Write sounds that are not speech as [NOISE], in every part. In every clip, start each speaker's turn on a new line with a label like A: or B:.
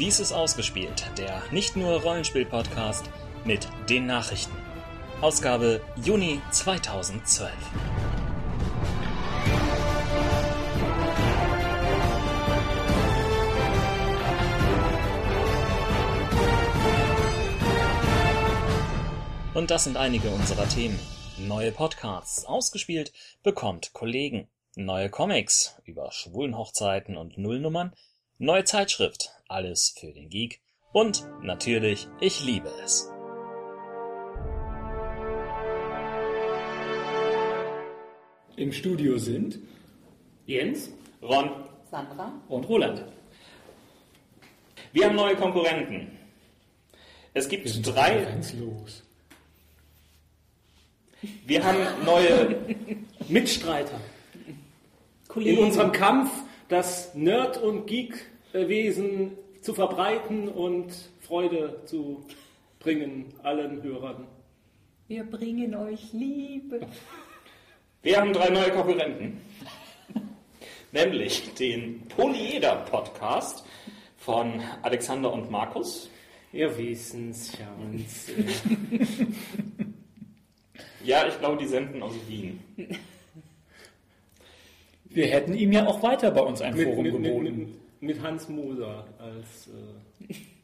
A: Dies ist ausgespielt, der nicht nur Rollenspiel-Podcast mit den Nachrichten. Ausgabe Juni 2012. Und das sind einige unserer Themen. Neue Podcasts, ausgespielt, bekommt Kollegen. Neue Comics über Schwulenhochzeiten und Nullnummern. Neue Zeitschrift, alles für den Geek. Und natürlich, ich liebe es.
B: Im Studio sind
C: Jens
A: Ron
D: Sandra?
B: und Roland.
A: Wir haben neue Konkurrenten. Es gibt drei.
B: Ganz los.
A: Wir haben neue.
C: Mitstreiter in
D: Kollegen.
C: unserem Kampf, das Nerd- und Geek-Wesen zu verbreiten und Freude zu bringen allen Hörern.
D: Wir bringen euch Liebe.
A: Wir haben drei neue Konkurrenten. [LAUGHS] Nämlich den Polyeder-Podcast von Alexander und Markus.
C: Ihr wissen's, schauen's. [LAUGHS]
A: Ja, ich glaube, die senden aus Wien.
B: Wir hätten ihm ja auch weiter bei uns ein
C: mit,
B: Forum
C: mit, mit,
B: geboten.
C: mit, mit Hans Moser als äh, [LAUGHS]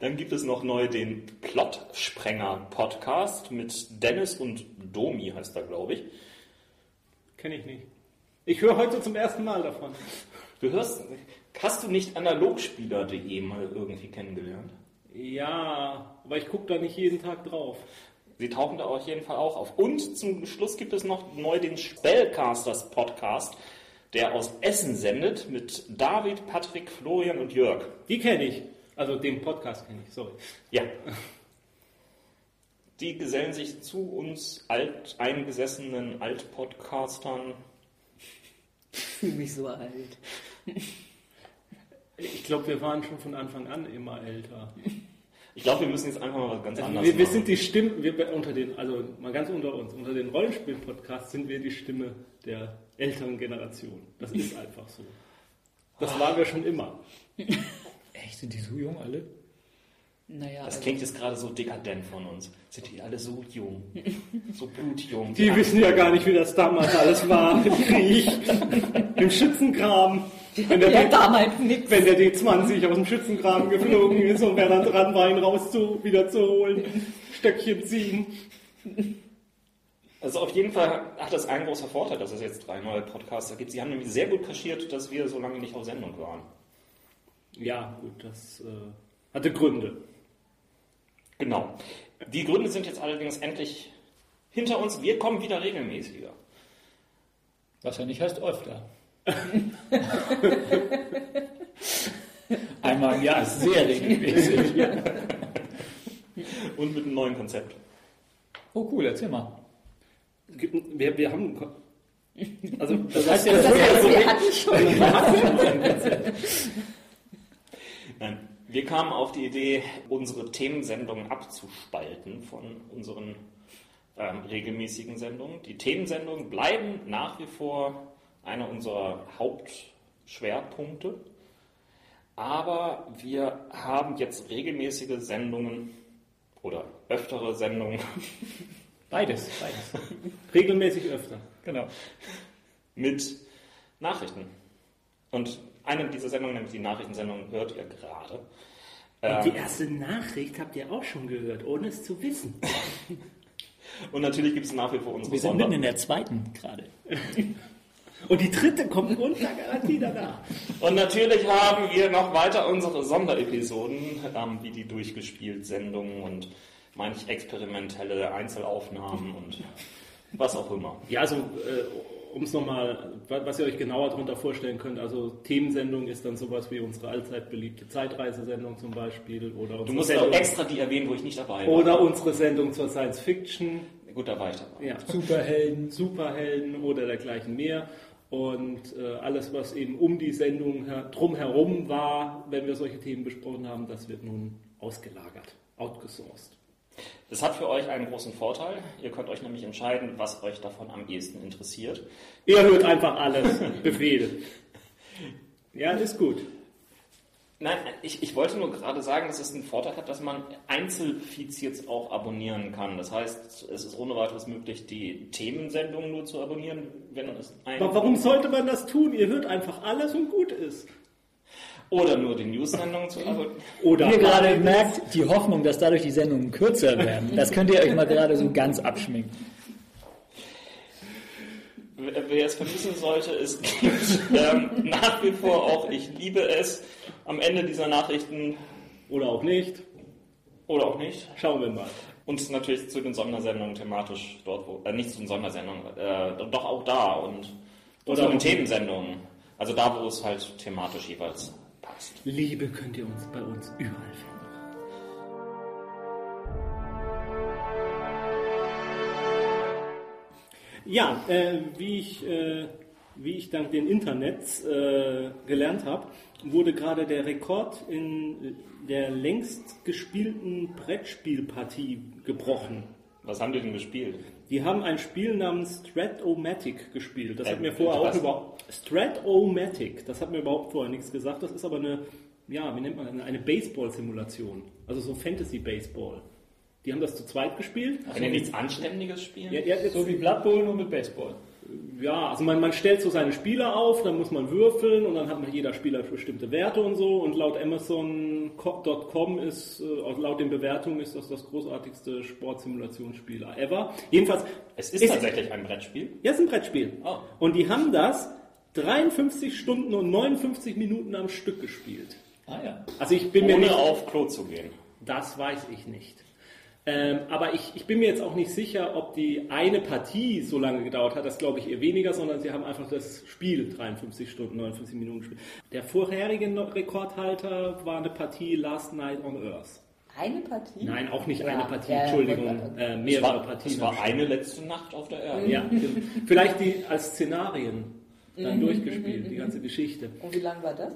A: Dann gibt es noch neu den Plot-Sprenger-Podcast mit Dennis und Domi, heißt er, glaube ich.
C: kenne ich nicht. Ich höre heute zum ersten Mal davon.
A: Du hörst, hast du nicht analogspieler.de mal irgendwie kennengelernt?
C: Ja, aber ich gucke da nicht jeden Tag drauf.
A: Sie tauchen da auf jeden Fall auch auf. Und zum Schluss gibt es noch neu den Spellcasters Podcast, der aus Essen sendet mit David, Patrick, Florian und Jörg.
C: Die kenne ich. Also den Podcast kenne ich, sorry.
A: Ja. Die gesellen sich zu uns alteingesessenen Altpodcastern.
D: Ich fühle mich so alt.
C: Ich glaube, wir waren schon von Anfang an immer älter.
A: Ich glaube, wir müssen jetzt einfach mal was ganz
C: Also
A: anderes
C: wir, wir
A: machen.
C: sind die Stimme, wir unter den, also mal ganz unter uns, unter den Rollenspiel-Podcasts sind wir die Stimme der älteren Generation. Das ist einfach so. Das waren wir schon immer. [LAUGHS]
B: Echt, sind die so jung alle?
D: Naja,
A: das
D: also,
A: klingt jetzt gerade so dekadent von uns. Sind die alle so jung? [LAUGHS] So blutjung?
C: Die wissen ja gar nicht, wie das damals alles war. Im [LAUGHS] Krieg, im Schützenkram. Wenn der,
D: ja,
C: D-
D: damals nix.
C: wenn der D20 aus dem Schützenkram geflogen ist und wer dann dran war, ihn raus zu, wieder zu holen, Stöckchen ziehen.
A: Also auf jeden Fall hat das einen großer Vorteil, dass es jetzt drei neue Podcaster gibt. Sie haben nämlich sehr gut kaschiert, dass wir so lange nicht auf Sendung waren.
C: Ja, gut, das äh, hatte Gründe.
A: Genau. Die Gründe sind jetzt allerdings endlich hinter uns. Wir kommen wieder regelmäßiger.
B: Was ja nicht heißt öfter. [LAUGHS] Einmal im Jahr ist sehr regelmäßig.
A: Und mit einem neuen Konzept.
B: Oh cool, erzähl mal.
C: Wir, wir haben. Also, [LAUGHS]
B: Das heißt ja,
D: das
B: das
D: heißt,
B: so
D: wir hatten schon. [LAUGHS]
A: Nein, wir kamen auf die Idee, unsere Themensendungen abzuspalten von unseren ähm, regelmäßigen Sendungen. Die Themensendungen bleiben nach wie vor einer unserer Hauptschwerpunkte. Aber wir haben jetzt regelmäßige Sendungen oder öftere Sendungen [LAUGHS]
B: beides, beides. [LAUGHS]
C: regelmäßig öfter.
B: Genau.
A: mit Nachrichten. Und eine dieser Sendungen, nämlich die Nachrichtensendung, hört ihr gerade.
C: Und die
A: Ähm,
C: erste Nachricht habt ihr auch schon gehört, ohne es zu wissen. [LAUGHS]
A: und natürlich gibt es nach wie vor unsere
B: Wir sind
A: Sonder
B: mitten in der zweiten gerade.
C: Und die dritte kommt unter Garantie danach.
A: Und natürlich haben wir noch weiter unsere Sonderepisoden, ähm, wie die durchgespielt Sendungen und manch experimentelle Einzelaufnahmen und was auch immer.
C: Ja, also, äh, um es nochmal, was ihr euch genauer darunter vorstellen könnt, also Themensendung ist dann sowas wie unsere allzeit beliebte Zeitreisesendung zum Beispiel oder
A: Du musst auch
C: Sendung,
A: extra die erwähnen, wo ich nicht dabei war.
C: oder unsere Sendung zur Science Fiction,
A: Gut, da war ich dabei.
C: ja,
B: Superhelden.
C: Superhelden oder dergleichen mehr. Und äh, alles, was eben um die Sendung her drumherum war, wenn wir solche Themen besprochen haben, das wird nun ausgelagert, outgesourced.
A: Das hat für euch einen großen Vorteil. Ihr könnt euch nämlich entscheiden, was euch davon am ehesten interessiert.
C: Ihr hört einfach alles, [LAUGHS] Befehle. Ja, ist gut.
A: Nein, ich, ich wollte nur gerade sagen, dass es einen Vorteil hat, dass man Einzelfeeds jetzt auch abonnieren kann. Das heißt, es ist ohne weiteres möglich, die Themensendungen nur zu abonnieren, wenn es ein...
C: Aber warum sollte man das tun? Ihr hört einfach alles und gut ist.
A: Oder nur die News-Sendungen zu abonnieren.
C: Oder
B: Wie ihr gerade merkt, die Hoffnung, dass dadurch die Sendungen kürzer werden, das könnt ihr euch mal gerade so ganz abschminken.
A: Wer es vermissen sollte, es gibt ähm, nach wie vor auch Ich liebe es am Ende dieser Nachrichten
C: Oder auch nicht.
A: oder auch nicht.
C: Schauen wir mal.
A: Und natürlich zu den Sondersendungen thematisch dort, wo, äh, nicht zu den Sondersendungen, äh, doch auch da und
C: Oder
A: zu den Themensendungen. Also da, wo es halt thematisch jeweils.
C: Liebe könnt ihr uns bei uns überall finden. Ja, äh, wie, ich, äh, wie ich dank den Internets äh, gelernt habe, wurde gerade der Rekord in der längst gespielten Brettspielpartie gebrochen.
A: Was haben die denn gespielt?
C: Die haben ein Spiel namens Strat-O-Matic gespielt. Das hat
A: Äh,
C: mir vorher auch überhaupt Strat-O-Matic. Das hat mir überhaupt vorher nichts gesagt. Das ist aber eine, ja, wie nennt man das? Eine Baseball-Simulation. Also so Fantasy-Baseball. Die haben das zu zweit gespielt.
A: Die nichts Anständiges spielen?
C: Ja, ja, jetzt,
B: So wie Blood Bowl nur mit Baseball.
C: Ja, also man, man stellt so seine Spieler auf, dann muss man würfeln und dann hat man jeder Spieler bestimmte Werte und so. Und laut Amazon.com ist, äh, laut den Bewertungen ist das das großartigste Sportsimulationsspiel ever. Jedenfalls,
A: Es ist,
C: Ist-
A: tatsächlich ein Brettspiel.
C: ja, es ist ein Brettspiel.
A: Oh.
C: Und die haben das 53 Stunden und 59 Minuten am Stück gespielt.
B: Ah ja.
C: Also ich bin mir
A: Ohne
C: nicht,
A: auf Klo zu gehen.
C: das weiß ich nicht. Ähm, aber ich, ich bin mir jetzt auch nicht sicher, ob die eine Partie so lange gedauert hat. Das glaube ich eher weniger, sondern sie haben einfach das Spiel 53 Stunden, 59 Minuten gespielt. Der vorherige Rekordhalter war eine Partie Last Night on Earth.
D: Eine Partie?
C: Nein, auch nicht
D: Ja,
C: eine Partie,
D: ja,
C: Entschuldigung,
D: ja, ja.
C: äh,
A: Es
C: mehrere
A: war,
C: Partien.
A: es war eine letzte Nacht auf der Erde.
C: ja, [LAUGHS] vielleicht die als Szenarien dann durchgespielt, die ganze Geschichte.
D: Und wie lang war das?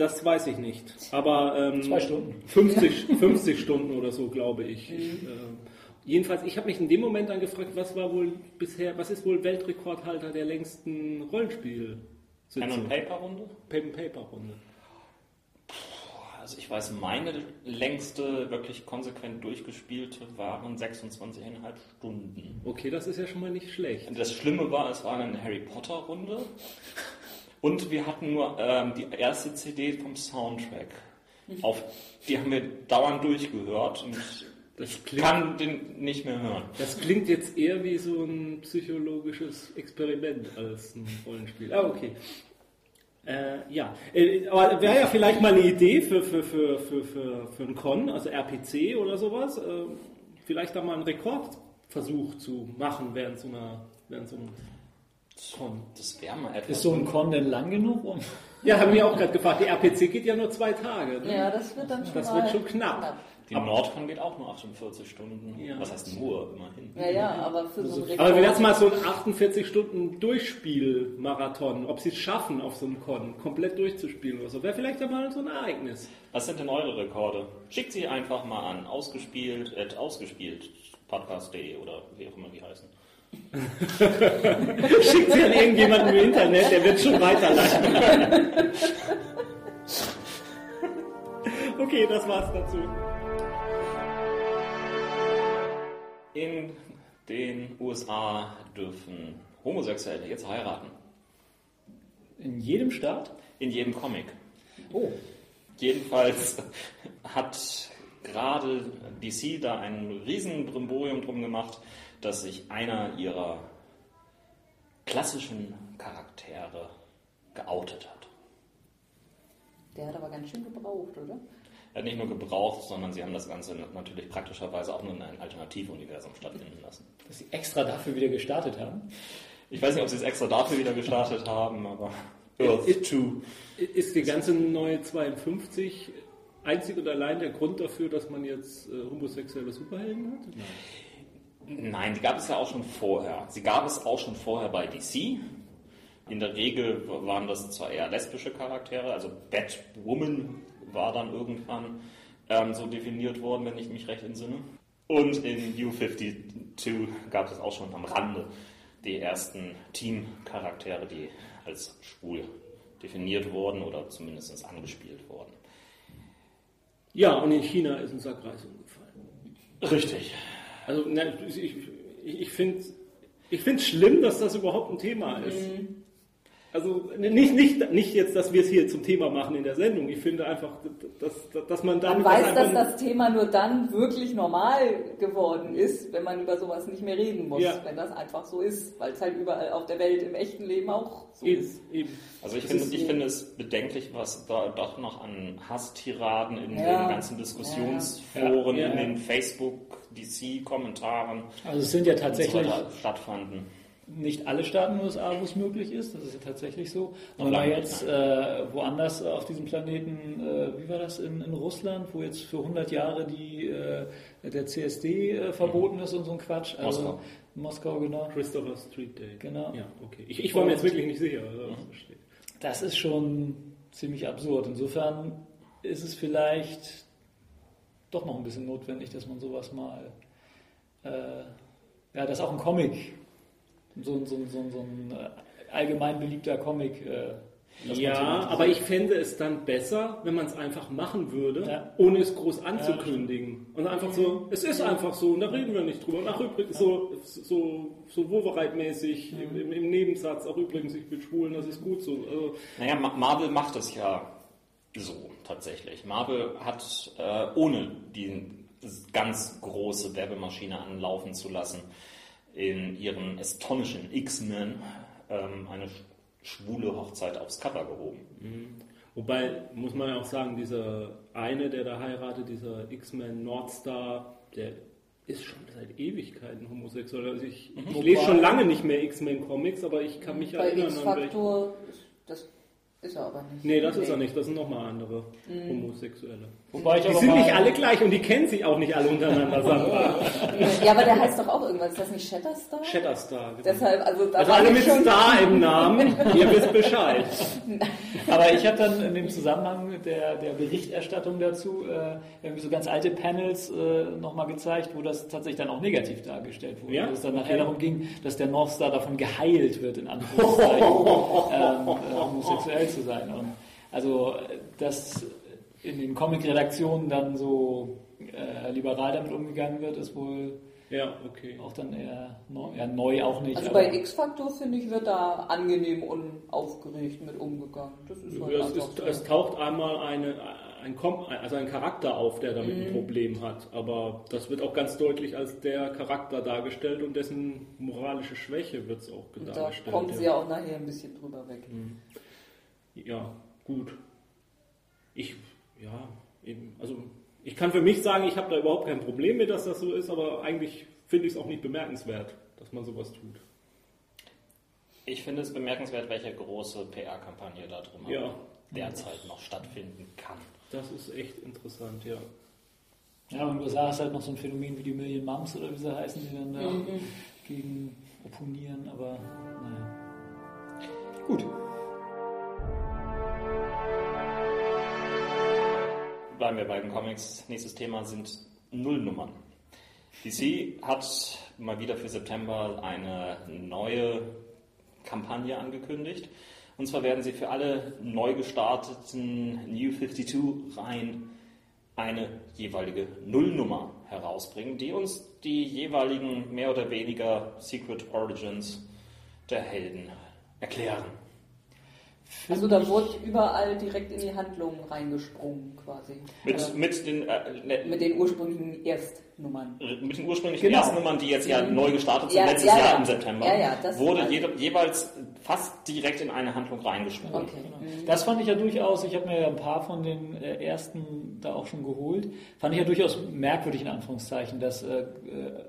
C: Das weiß ich nicht. Aber ähm,
B: Zwei Stunden.
C: 50, 50 [LAUGHS] Stunden oder so, glaube ich. Ähm, jedenfalls, ich habe mich in dem Moment dann gefragt, was war wohl bisher, was ist wohl Weltrekordhalter der längsten Rollenspiel?
A: Pen and Paper Runde?
C: Pen and Paper Runde.
A: Also ich weiß, meine längste wirklich konsequent durchgespielte waren 26,5 Stunden.
C: Okay, das ist ja schon mal nicht schlecht.
A: Das Schlimme war, es war eine Harry Potter Runde und wir hatten nur ähm, die erste CD vom Soundtrack. Auf, die haben wir dauernd durchgehört und
C: Das
A: ich
C: klingt,
A: kann den nicht mehr hören.
C: das klingt jetzt eher wie so ein psychologisches Experiment als ein Rollenspiel. Ah, okay. Äh, ja, äh, aber wäre ja vielleicht mal eine Idee für, für, für, für, für, für einen Con, also RPC oder sowas, äh, vielleicht da mal einen Rekordversuch zu machen während so einer, während so einem Con.
A: Das wäre mal etwas.
B: Ist so ein Con denn lang genug? Um [LAUGHS]
C: Ja, haben wir auch gerade gefragt, die RPC geht ja nur zwei Tage. Ne?
D: Ja, das wird dann schon
C: Das
D: mal
C: wird schon knapp.
A: die Nordcon geht auch nur 48 Stunden.
C: Ja.
A: Was heißt nur, immerhin.
D: Ja, ja, aber für so einen Rekord.
C: Aber wenn jetzt mal so ein 48 Stunden Durchspiel-Marathon, ob sie es schaffen, auf so einem Con komplett durchzuspielen oder so, wäre vielleicht ja mal so ein Ereignis.
A: Was sind denn eure Rekorde? Schickt sie einfach mal an. Ausgespielt, at ausgespielt, podcast.de oder wie auch immer die heißen. [LAUGHS]
C: Schickt sie an irgendjemanden im Internet, der wird schon weiterleiten. Okay, das war's dazu.
A: In den USA dürfen Homosexuelle jetzt heiraten.
B: in jedem Staat?
A: In jedem Comic.
B: Oh.
A: Jedenfalls hat gerade DC da ein riesen Brimborium drum gemacht, dass sich einer ihrer klassischen Charaktere geoutet hat.
D: Der hat aber ganz schön gebraucht, oder?
A: Er hat nicht nur gebraucht, sondern sie haben das Ganze natürlich praktischerweise auch nur in einem Alternativuniversum stattfinden lassen.
B: Dass sie extra dafür wieder gestartet haben.
A: Ich weiß nicht, ob sie es extra dafür wieder gestartet haben, aber Earth 2.
C: Ist die ganze neue 52 einzig und allein der Grund dafür, dass man jetzt äh, homosexuelle Superhelden hat?
A: Nein, die gab es ja auch schon vorher. Sie gab es auch schon vorher bei DC. In der Regel waren das zwar eher lesbische Charaktere, also Batwoman war dann irgendwann ähm, so definiert worden, wenn ich mich recht entsinne. Und in U52 gab es auch schon am Rande die ersten Team-Charaktere, die als schwul definiert wurden oder zumindest angespielt wurden.
C: Ja, und in China ist ein Sack Reis umgefallen.
A: Richtig.
C: Also ich, ich, ich finde ich es schlimm, dass das überhaupt ein Thema ist. Also nicht, nicht, nicht jetzt, dass wir es hier zum Thema machen in der Sendung. Ich finde einfach, dass, dass man dann...
D: Man weiß, dass das Thema nur dann wirklich normal geworden ist, wenn man über sowas nicht mehr reden muss.
C: Ja.
D: Wenn das einfach so ist, weil es halt überall auf der Welt im echten Leben auch so
C: eben,
D: ist.
C: eben.
A: Also ich
C: Das
A: finde,
C: ist
A: ich
C: so-
A: finde es bedenklich, was da doch noch an Hasstiraden in
D: Ja.
A: den ganzen Diskussionsforen,
C: Ja, ja.
A: in den Facebook-DC-Kommentaren
B: Also es sind ja
A: so weiter stattfanden.
B: Nicht alle Staaten in den USA, wo es möglich ist, das ist ja tatsächlich so. Aber
A: lange
B: jetzt äh, woanders auf diesem Planeten, äh, wie war das in, in Russland, wo jetzt für 100 Jahre die, äh, der CSD äh, verboten ist und so ein Quatsch. Also,
A: Moskau.
B: Moskau, genau.
C: Christopher Street Day.
B: Genau.
C: Ja, okay. Ich, ich war mir jetzt wirklich nicht sicher. Also, was da steht.
B: Das ist schon ziemlich absurd. Insofern ist es vielleicht doch noch ein bisschen notwendig, dass man sowas mal, äh, ja, dass auch ein Comic, so, ein- so, ein- so, ein- so ein äh, allgemein beliebter Comic, äh,
C: Ja, aber ich fände es dann besser, wenn man es einfach machen würde,
B: Ja.
C: ohne es groß anzukündigen. und einfach so, es ist einfach so, und da reden wir nicht drüber. Und ach, übrigens, so, so, so Wovereit-mäßig im, im, im Nebensatz, auch übrigens, ich bin schwul, und das ist gut so. Also,
A: Naja, Ma- Marvel macht es ja so tatsächlich. Marvel hat, äh, ohne die ganz große Werbemaschine anlaufen zu lassen, in ihren astonishing X-Men ähm, eine sch- schwule Hochzeit aufs Cover gehoben.
C: wobei, muss man ja auch sagen, dieser eine, der da heiratet, dieser X-Men Nordstar, der ist schon seit Ewigkeiten homosexuell. Also ich, ich
B: Wobei-
C: lese schon lange nicht mehr X-Men-Comics, aber ich kann mich
D: Bei
C: erinnern an welche.
D: X-Faktor, das ist er aber nicht.
C: Nee, das ist er nicht. Das sind nochmal andere
D: Mhm.
C: Homosexuelle.
B: Wobei ich
C: Die
B: aber
C: sind nicht alle gleich und die kennen sich auch nicht alle untereinander, Sandra.
D: Ja, aber der heißt doch auch irgendwas. Ist das nicht Shatterstar?
C: Shatterstar. Genau.
D: Deshalb, also da
C: Also
D: war
C: alle mit
D: schon-
C: Star im Namen, ihr wisst Bescheid. [LAUGHS]
B: aber ich habe dann in dem Zusammenhang der, der Berichterstattung dazu äh, irgendwie so ganz alte Panels äh, nochmal gezeigt, wo das tatsächlich dann auch negativ dargestellt wurde.
C: Ja?
B: Wo es dann nachher
C: Okay.
B: darum ging, dass der North Star davon geheilt wird, in Anführungszeichen, [LAUGHS] ähm, äh, homosexuell zu sein. Und also, äh, dass in den Comic-Redaktionen dann so äh, liberal damit umgegangen wird, ist wohl
C: Ja, okay.
B: auch dann eher neu, ja, neu auch nicht.
D: Also
B: aber-
D: bei X-Faktor, finde ich, wird da angenehm unaufgeregt mit umgegangen. Das ist halt
C: Es, ist,
D: so.
C: es taucht einmal eine, ein, Kom- also ein Charakter auf, der damit
D: Mhm.
C: ein Problem hat. Aber das wird auch ganz deutlich als der Charakter dargestellt und dessen moralische Schwäche wird es auch
D: Und da
C: dargestellt.
D: kommen sie ja auch nachher ein bisschen drüber weg.
C: Ja, gut. Ich, ja, eben, also ich kann für mich sagen, ich habe da überhaupt kein Problem mit, dass das so ist, aber eigentlich finde ich es auch nicht bemerkenswert, dass man sowas tut.
A: Ich finde es bemerkenswert, welche große PR-Kampagne da drum
C: Ja.
A: derzeit noch stattfinden kann.
C: Das ist echt interessant, ja.
B: Ja, und in den USA ist halt noch so ein Phänomen wie die Million Mums oder wie sie heißen, die dann da
D: Mhm.
B: gegen opponieren, aber naja. Gut.
A: Bleiben wir bei den Comics. Nächstes Thema sind Nullnummern. DC hat mal wieder für September eine neue Kampagne angekündigt. Und zwar werden sie für alle neu gestarteten New 52-Reihen eine jeweilige Nullnummer herausbringen, die uns die jeweiligen mehr oder weniger Secret Origins der Helden erklären.
D: Also da wurde überall direkt in die Handlung reingesprungen quasi.
A: Mit,
D: Äh,
A: mit den äh, ne-
D: mit den ursprünglichen Erstnummern.
A: mit den ursprünglichen
B: Genau.
A: ersten Nummern, die jetzt ja
D: Mhm.
A: neu gestartet sind,
D: Ja,
A: letztes
D: ja,
A: Jahr
D: ja.
A: im September,
D: Ja, ja, das
A: wurde jede, jeweils fast direkt in eine Handlung reingesprungen.
D: Okay. Mhm.
B: Das fand ich ja durchaus, ich habe mir ja ein paar von den äh, ersten da auch schon geholt, fand ich ja durchaus merkwürdig in Anführungszeichen, dass äh, äh,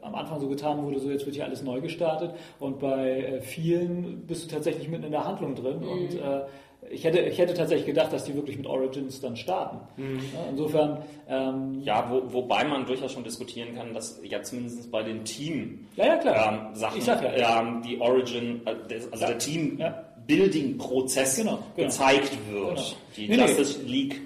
B: am Anfang so getan wurde, so jetzt wird hier alles neu gestartet und bei äh, vielen bist du tatsächlich mitten in der Handlung drin
D: Mhm.
B: und äh, ich hätte, ich hätte tatsächlich gedacht, dass die wirklich mit Origins dann starten. Ja, insofern, ähm,
A: Ja, wo, wobei man durchaus schon diskutieren kann, dass ja zumindest bei den Team
B: ja, ja, klar.
A: ähm, Sachen,
B: Ich sag ja.
A: ähm, die Origin, äh, also
B: Ja.
A: der Team
B: Ja.
A: Building-Prozess
B: Genau, genau.
A: gezeigt wird.
B: Genau.
A: Die
B: Nee, nee.
A: Justice League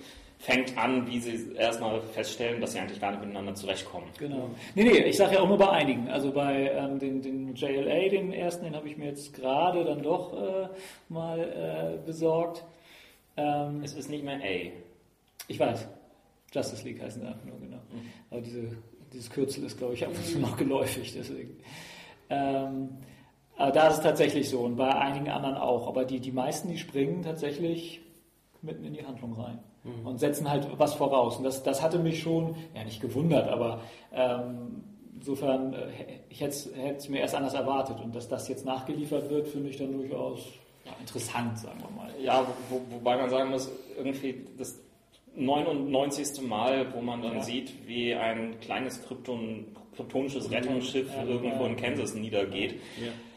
A: fängt an, wie sie erstmal feststellen, dass sie eigentlich gar nicht miteinander zurechtkommen.
B: Genau. Nee, nee, ich sage ja auch nur bei einigen. Also bei ähm, den, den JLA, den ersten, den habe ich mir jetzt gerade dann doch äh, mal äh, besorgt. Ähm,
A: Es ist nicht mehr A.
B: ich weiß. Justice League heißen sie einfach nur, genau. Aber diese, dieses Kürzel ist, glaube ich, ab und zu noch geläufig, deswegen. Ähm, aber da ist es tatsächlich so und bei einigen anderen auch. Aber die, die meisten, die springen tatsächlich mitten in die Handlung rein und setzen halt was voraus. Und das, das hatte mich schon, ja nicht gewundert, aber ähm, insofern, äh, ich hätte es mir erst anders erwartet. Und dass das jetzt nachgeliefert wird, finde ich dann durchaus ja, interessant, sagen wir mal.
A: Ja, wo, wobei man sagen muss, irgendwie das 99. Mal, wo man dann
B: Ja.
A: sieht, wie ein kleines Krypton, kryptonisches Rettungsschiff
B: Ja,
A: irgendwo
B: ja.
A: in Kansas niedergeht.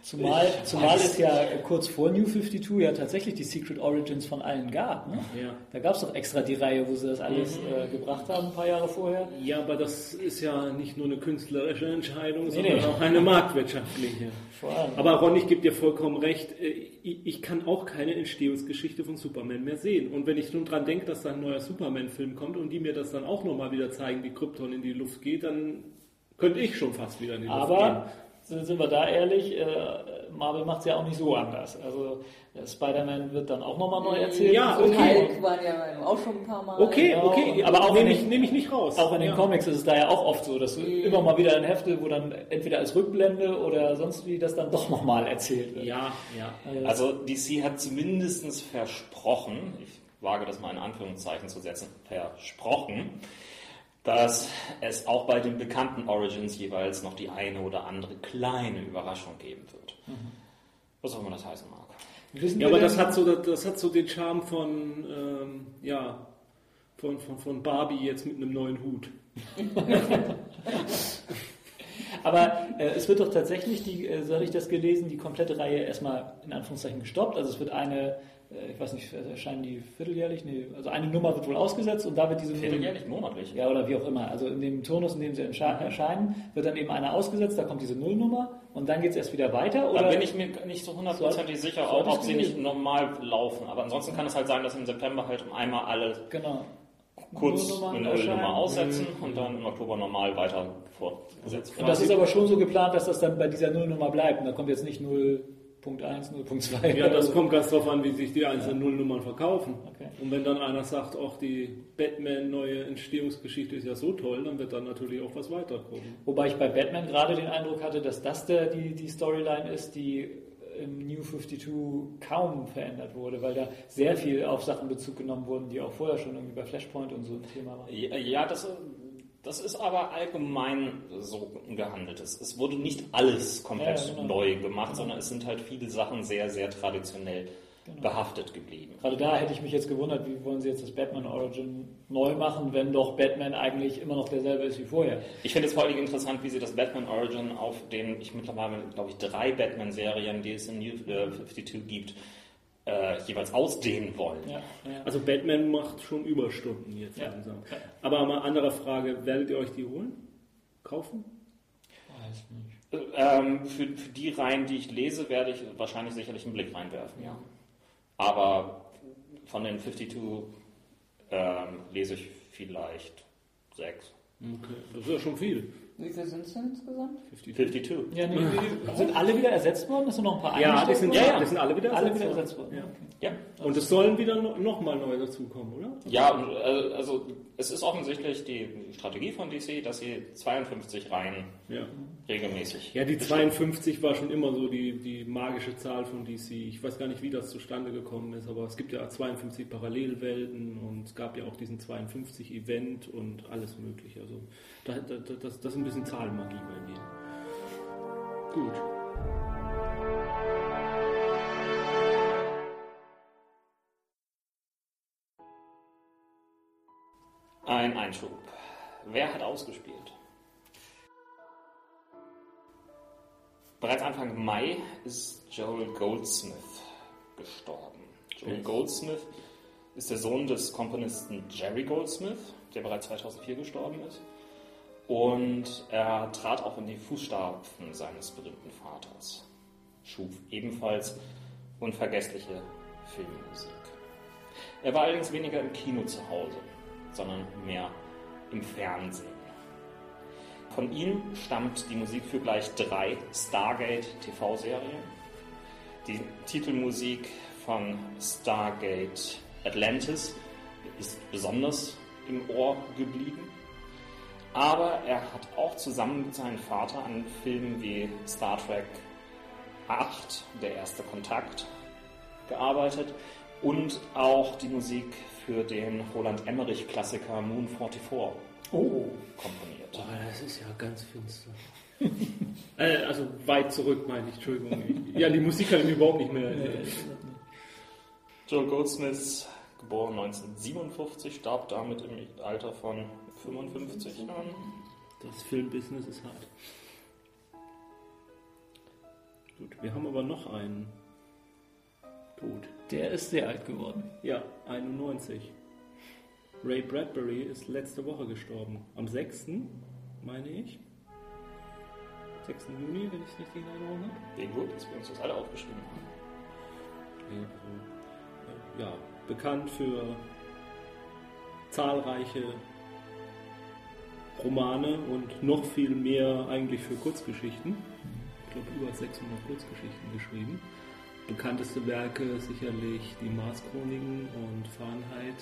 B: Zumal,
A: Ich
B: zumal es ja kurz vor New 52 ja tatsächlich die Secret Origins von allen gab. Ne?
C: Ja.
B: Da gab es doch extra die Reihe, wo sie das alles äh, gebracht haben, ein paar Jahre vorher.
C: Ja, aber das ist ja nicht nur eine künstlerische Entscheidung, sondern
B: nee.
C: auch eine marktwirtschaftliche.
B: Vor allem.
C: Aber Ron, ich gebe dir vollkommen recht, äh, ich ich kann auch keine Entstehungsgeschichte von Superman mehr sehen. Und wenn ich nun dran denke, dass da ein neuer Superman-Film kommt und die mir das dann auch nochmal wieder zeigen, wie Krypton in die Luft geht, dann könnte ich schon fast wieder in die Luft
B: Aber sind sind wir da ehrlich, äh, Marvel macht es ja auch nicht so anders. Also äh, Spider-Man wird dann auch nochmal neu erzählt.
C: Ja, okay.
D: Hulk waren ja auch schon ein paar Mal.
C: gehen. Okay,
B: Ja,
C: okay,
B: aber auch
C: nehme
B: wenn
C: ich, nehme ich nicht raus.
B: Auch in den
C: ja.
B: Comics ist es da ja auch oft so, dass du immer mal wieder ein Hefte, wo dann entweder als Rückblende oder sonst wie das dann doch nochmal erzählt wird.
C: Ja, ja.
A: Also DC hat zumindest versprochen, ich wage das mal in Anführungszeichen zu setzen, versprochen, dass es auch bei den bekannten Origins jeweils noch die eine oder andere kleine Überraschung geben wird. Was auch immer das heißen mag.
B: Wissen
C: Ja, aber das hat so, das, das hat so den Charme von, ähm, ja, von, von, von Barbie jetzt mit einem neuen Hut. [LAUGHS]
B: Aber äh, es wird doch tatsächlich, die, äh, so habe ich das gelesen, die komplette Reihe erstmal in Anführungszeichen gestoppt. Also es wird eine, ich weiß nicht, erscheinen die vierteljährlich? Nee, also eine Nummer wird wohl ausgesetzt und da wird diese
A: Vierteljährlich, monatlich.
B: Ja, oder wie auch immer. Also in dem Turnus, in dem sie entsche- erscheinen, wird dann eben einer ausgesetzt, da kommt diese Nullnummer und dann geht es erst wieder weiter. Oder?
A: Da bin ich mir nicht so hundertprozentig sicher,
B: ich's
A: ob sie nicht normal laufen. Aber ansonsten kann es halt sein, dass im September halt um einmal alle
B: Genau.
A: kurz
B: Nullnummern
A: eine. Nullnummer aussetzen und dann im Oktober normal weiter fortgesetzt
B: Und das ist aber schon so geplant, dass das dann bei dieser Nullnummer bleibt. Und da kommt jetzt nicht 0.1, 0.2.
C: Ja, das kommt ganz drauf an, wie sich die einzelnen Nullnummern verkaufen.
B: Okay.
C: Und wenn dann einer sagt, auch die Batman-neue Entstehungsgeschichte ist ja so toll, dann wird dann natürlich auch was weiterkommen.
B: Wobei ich bei Batman gerade den Eindruck hatte, dass das der, die, die Storyline ist, die im New 52 kaum verändert wurde, weil da sehr viel auf Sachen Bezug genommen wurden, die auch vorher schon irgendwie bei Flashpoint und so ein Thema waren.
A: Ja, ja, das, das ist aber allgemein so gehandelt. Es, wurde nicht alles komplett
B: Ja, genau.
A: neu gemacht, sondern es sind halt viele Sachen sehr, sehr traditionell behaftet geblieben.
B: Gerade da hätte ich mich jetzt gewundert, wie wollen sie jetzt das Batman Origin neu machen, wenn doch Batman eigentlich immer noch derselbe ist wie vorher.
A: Ich finde es vor allem interessant, wie sie das Batman Origin auf den, ich mittlerweile, glaube ich, drei Batman-Serien, die es in New äh, 52 gibt, äh, jeweils ausdehnen wollen.
B: Ja, ja.
C: Also Batman macht schon Überstunden jetzt
B: Ja.
C: langsam. Aber mal andere Frage, werdet ihr euch die holen? Kaufen?
B: Weiß nicht.
A: Ähm, für, für die Reihen, die ich lese, werde ich wahrscheinlich sicherlich einen Blick reinwerfen, ja. Aber von den 52 ähm, lese ich vielleicht sechs.
C: Okay, das ist ja schon viel.
D: Wie viele sind es denn insgesamt?
A: 52.
B: Ja, nee, sind alle wieder ersetzt worden? Ist nur noch ein paar
C: Ja, die sind?
A: Ja, ja.
C: die sind alle wieder
B: alle
C: ersetzt
B: wieder
C: worden.
B: ersetzt worden.
C: Ja.
A: Ja.
C: Und es sollen wieder no, nochmal neue dazukommen, oder?
A: Ja, also es ist offensichtlich die Strategie von DC, dass sie 52 Reihen
C: Ja.
A: regelmäßig.
C: Ja, die 52 war schon immer so die, die magische Zahl von DC. Ich weiß gar nicht, wie das zustande gekommen ist, aber es gibt ja 52 Parallelwelten und es gab ja auch diesen 52-Event und alles mögliche. Also da, da, da- das, das ist ein bisschen Zahlenmagie bei mir. Gut.
A: Ein Einschub. Wer hat ausgespielt? Bereits Anfang Mai ist Joel Goldsmith gestorben. Joel. Goldsmith ist der Sohn des Komponisten Jerry Goldsmith, der bereits 2004 gestorben ist. Und er trat auch in die Fußstapfen seines berühmten Vaters. Schuf ebenfalls unvergessliche Filmmusik. Er war allerdings weniger im Kino zu Hause, sondern mehr im Fernsehen. Von ihm stammt die Musik für gleich drei Stargate TV-Serien. Die Titelmusik von Stargate Atlantis ist besonders im Ohr geblieben. Aber er hat auch zusammen mit seinem Vater an Filmen wie Star Trek 8, Der erste Kontakt, gearbeitet und auch die Musik für den Roland Emmerich-Klassiker Moon 44
B: Oh.
A: komponiert.
C: Boah, das ist ja ganz finster. [LAUGHS] äh, also weit zurück, meine ich, Entschuldigung. Ja, die Musik kann ich mir überhaupt nicht mehr.
A: Joel Goldsmith, geboren 1957, starb damit im Alter von 55 Jahren.
C: Das Filmbusiness ist hart. Gut, wir haben aber noch einen Tod.
B: Der ist sehr alt geworden.
C: Ja, 91. Ray Bradbury ist letzte Woche gestorben. Am 6. meine ich. 6. Juni, wenn ich es richtig in Erinnerung habe.
A: Wie gut, dass wir uns das alle aufgeschrieben haben.
C: Also, ja, bekannt für zahlreiche Romane und noch viel mehr eigentlich für Kurzgeschichten. Ich glaube, über 600 Kurzgeschichten geschrieben. Bekannteste Werke sicherlich die Mars-Chroniken und Fahrenheit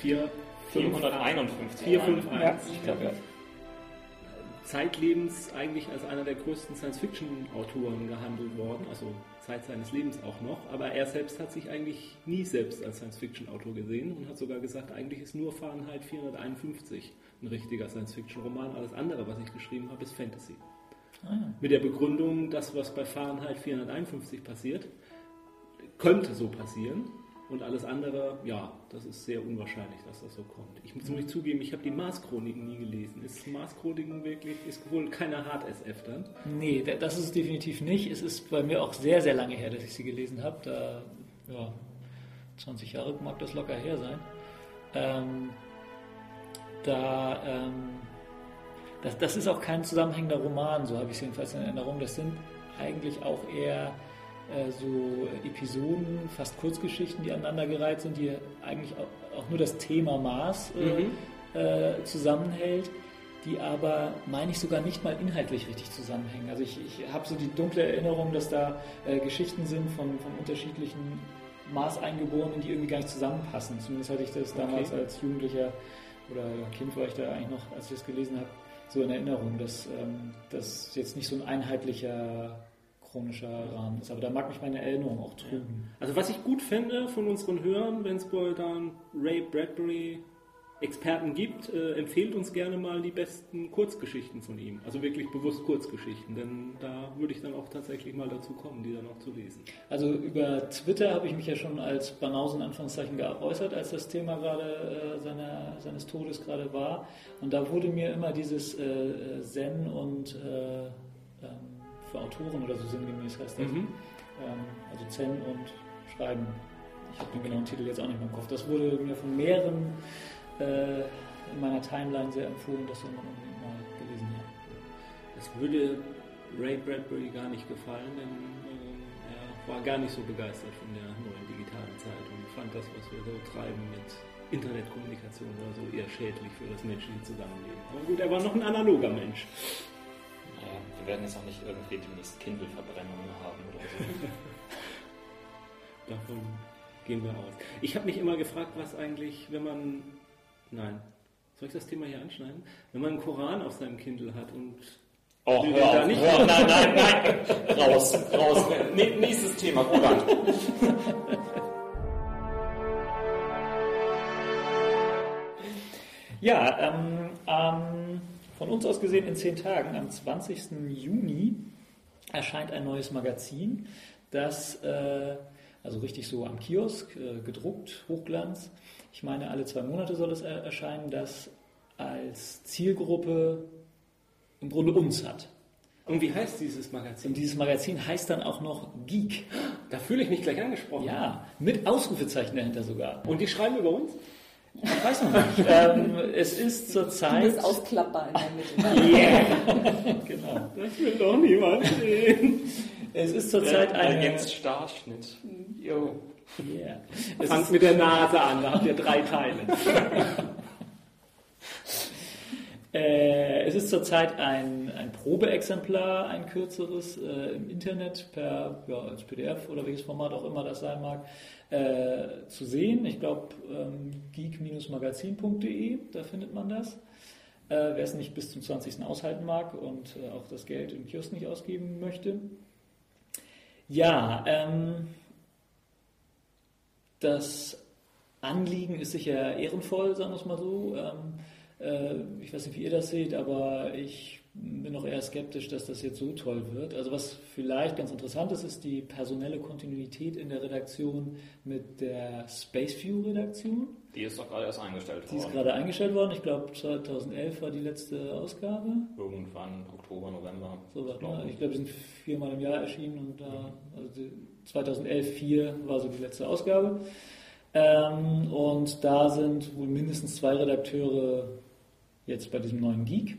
C: 4,
A: 451.
C: 4, 5, 1.
B: Ja, ich glaube, ja.
C: zeitlebens eigentlich als einer der größten Science-Fiction-Autoren gehandelt worden, also Zeit seines Lebens auch noch, aber er selbst hat sich eigentlich nie selbst als Science-Fiction-Autor gesehen und hat sogar gesagt, eigentlich ist nur Fahrenheit 451 ein richtiger Science-Fiction-Roman, alles andere, was ich geschrieben habe, ist Fantasy.
B: Ah,
C: Mit der Begründung, das, was bei Fahrenheit 451 passiert, könnte so passieren. Und alles andere, ja, das ist sehr unwahrscheinlich, dass das so kommt. Ich muss nämlich zugeben, ich habe die Mars-Chroniken nie gelesen. Ist Mars-Chroniken wirklich, ist wohl keine Hard-SF dann?
B: Nee, da- das ist es definitiv nicht. Es ist bei mir auch sehr, sehr lange her, dass ich sie gelesen habe. Da, ja, 20 Jahre mag das locker her sein. Ähm, da, ähm, das, das ist auch kein zusammenhängender Roman, so habe ich es jedenfalls in Erinnerung. Das sind eigentlich auch eher äh, so Episoden, fast Kurzgeschichten, die aneinandergereiht sind, die eigentlich auch, auch nur das Thema Mars äh, äh, zusammenhält, die aber, meine ich, sogar nicht mal inhaltlich richtig zusammenhängen. Also ich, ich habe so die dunkle Erinnerung, dass da äh, Geschichten sind von, von unterschiedlichen Mars-Eingeborenen, die irgendwie gar nicht zusammenpassen. Zumindest hatte ich das damals als Jugendlicher oder Kind war ich da eigentlich noch, als ich das gelesen habe, so in Erinnerung, dass ähm, das jetzt nicht so ein einheitlicher chronischer Rahmen ist. Aber da mag mich meine Erinnerung auch trüben.
C: Also was ich gut fände von unseren Hörern, wenn es wohl dann Ray Bradbury Experten gibt, äh, empfehlt uns gerne mal die besten Kurzgeschichten von ihm. Also wirklich bewusst Kurzgeschichten, denn da würde ich dann auch tatsächlich mal dazu kommen, die dann auch zu lesen.
B: Also über Twitter habe ich mich ja schon als Banausen Anführungszeichen geäußert, als das Thema gerade äh, seiner, seines Todes gerade war. Und da wurde mir immer dieses äh, äh, Zen und äh, ähm, für Autoren oder so sinngemäß heißt das.
C: Mhm.
B: Ähm, also Zen und Schreiben. Ich habe den genauen Titel jetzt auch nicht mehr im Kopf. Das wurde mir von mehreren äh, in meiner Timeline sehr empfohlen, das soll man unbedingt mal gelesen haben.
C: Das würde Ray Bradbury gar nicht gefallen, denn ähm, er war gar nicht so begeistert von der neuen digitalen Zeit und fand das, was wir so treiben mit Internetkommunikation oder so, eher schädlich für das menschliche Zusammenleben. Aber gut, er war noch ein analoger Mensch.
A: Naja, wir werden jetzt auch nicht irgendwie demnächst Kindle-Verbrennungen haben oder so. [LAUGHS]
C: Davon gehen wir aus. Ich habe mich immer gefragt, was eigentlich, wenn man. Nein. Soll ich das Thema hier anschneiden? Wenn man einen Koran auf seinem Kindle hat und.
A: Oh, hör auf,
C: da nicht-
A: hör, nein, nein, nein, [LAUGHS] raus, raus. Nee, nächstes Thema, Roland. [LAUGHS]
B: Ja, ähm, ähm, von uns aus gesehen in zehn Tagen, am 20. Juni, erscheint ein neues Magazin, das, äh, also richtig so am Kiosk, äh, gedruckt, Hochglanz. Ich meine, alle zwei Monate soll es er erscheinen, das als Zielgruppe im Grunde uns hat.
C: Und wie heißt dieses Magazin?
B: Und dieses Magazin heißt dann auch noch Geek.
C: Da fühle ich mich gleich angesprochen.
B: Ja, mit Ausrufezeichen dahinter sogar.
C: Und die schreiben über uns?
B: Ich weiß noch nicht. [LAUGHS] ähm, es ist
D: Du
B: zurzeit.
D: bist ausklappbar in der Mitte. [LAUGHS]
B: Yeah. genau.
C: Das will doch niemand sehen.
B: Es ist zurzeit eine.
A: Jens Starschnitt. Jo.
B: Yeah. Es
C: Fangt mit der Nase an, da habt ihr drei Teile. [LAUGHS]
B: Äh, es ist zurzeit ein, ein Probeexemplar, ein kürzeres, äh, im Internet per ja, als PDF oder welches Format auch immer das sein mag, äh, zu sehen. Ich glaube, ähm, geek-magazin.de, da findet man das. Äh, Wer es nicht bis zum 20. aushalten mag und äh, auch das Geld im Kiosk nicht ausgeben möchte. Ja, ähm, das Anliegen ist sicher ehrenvoll, sagen wir es mal so. Ähm, äh, ich weiß nicht, wie ihr das seht, aber ich bin noch eher skeptisch, dass das jetzt so toll wird. Also was vielleicht ganz interessant ist, ist die personelle Kontinuität in der Redaktion mit der Spaceview-Redaktion.
A: Die ist doch gerade erst eingestellt
B: Die ist
A: worden.
B: gerade eingestellt worden. Ich glaube, 2011 war die letzte Ausgabe.
A: Irgendwann Oktober, November.
B: So was, ne?
A: ich.
B: Glaube, die sind viermal im Jahr erschienen und da, also die 2011 4 war so die letzte Ausgabe. Ähm, und da sind wohl mindestens zwei Redakteure jetzt bei diesem neuen Geek.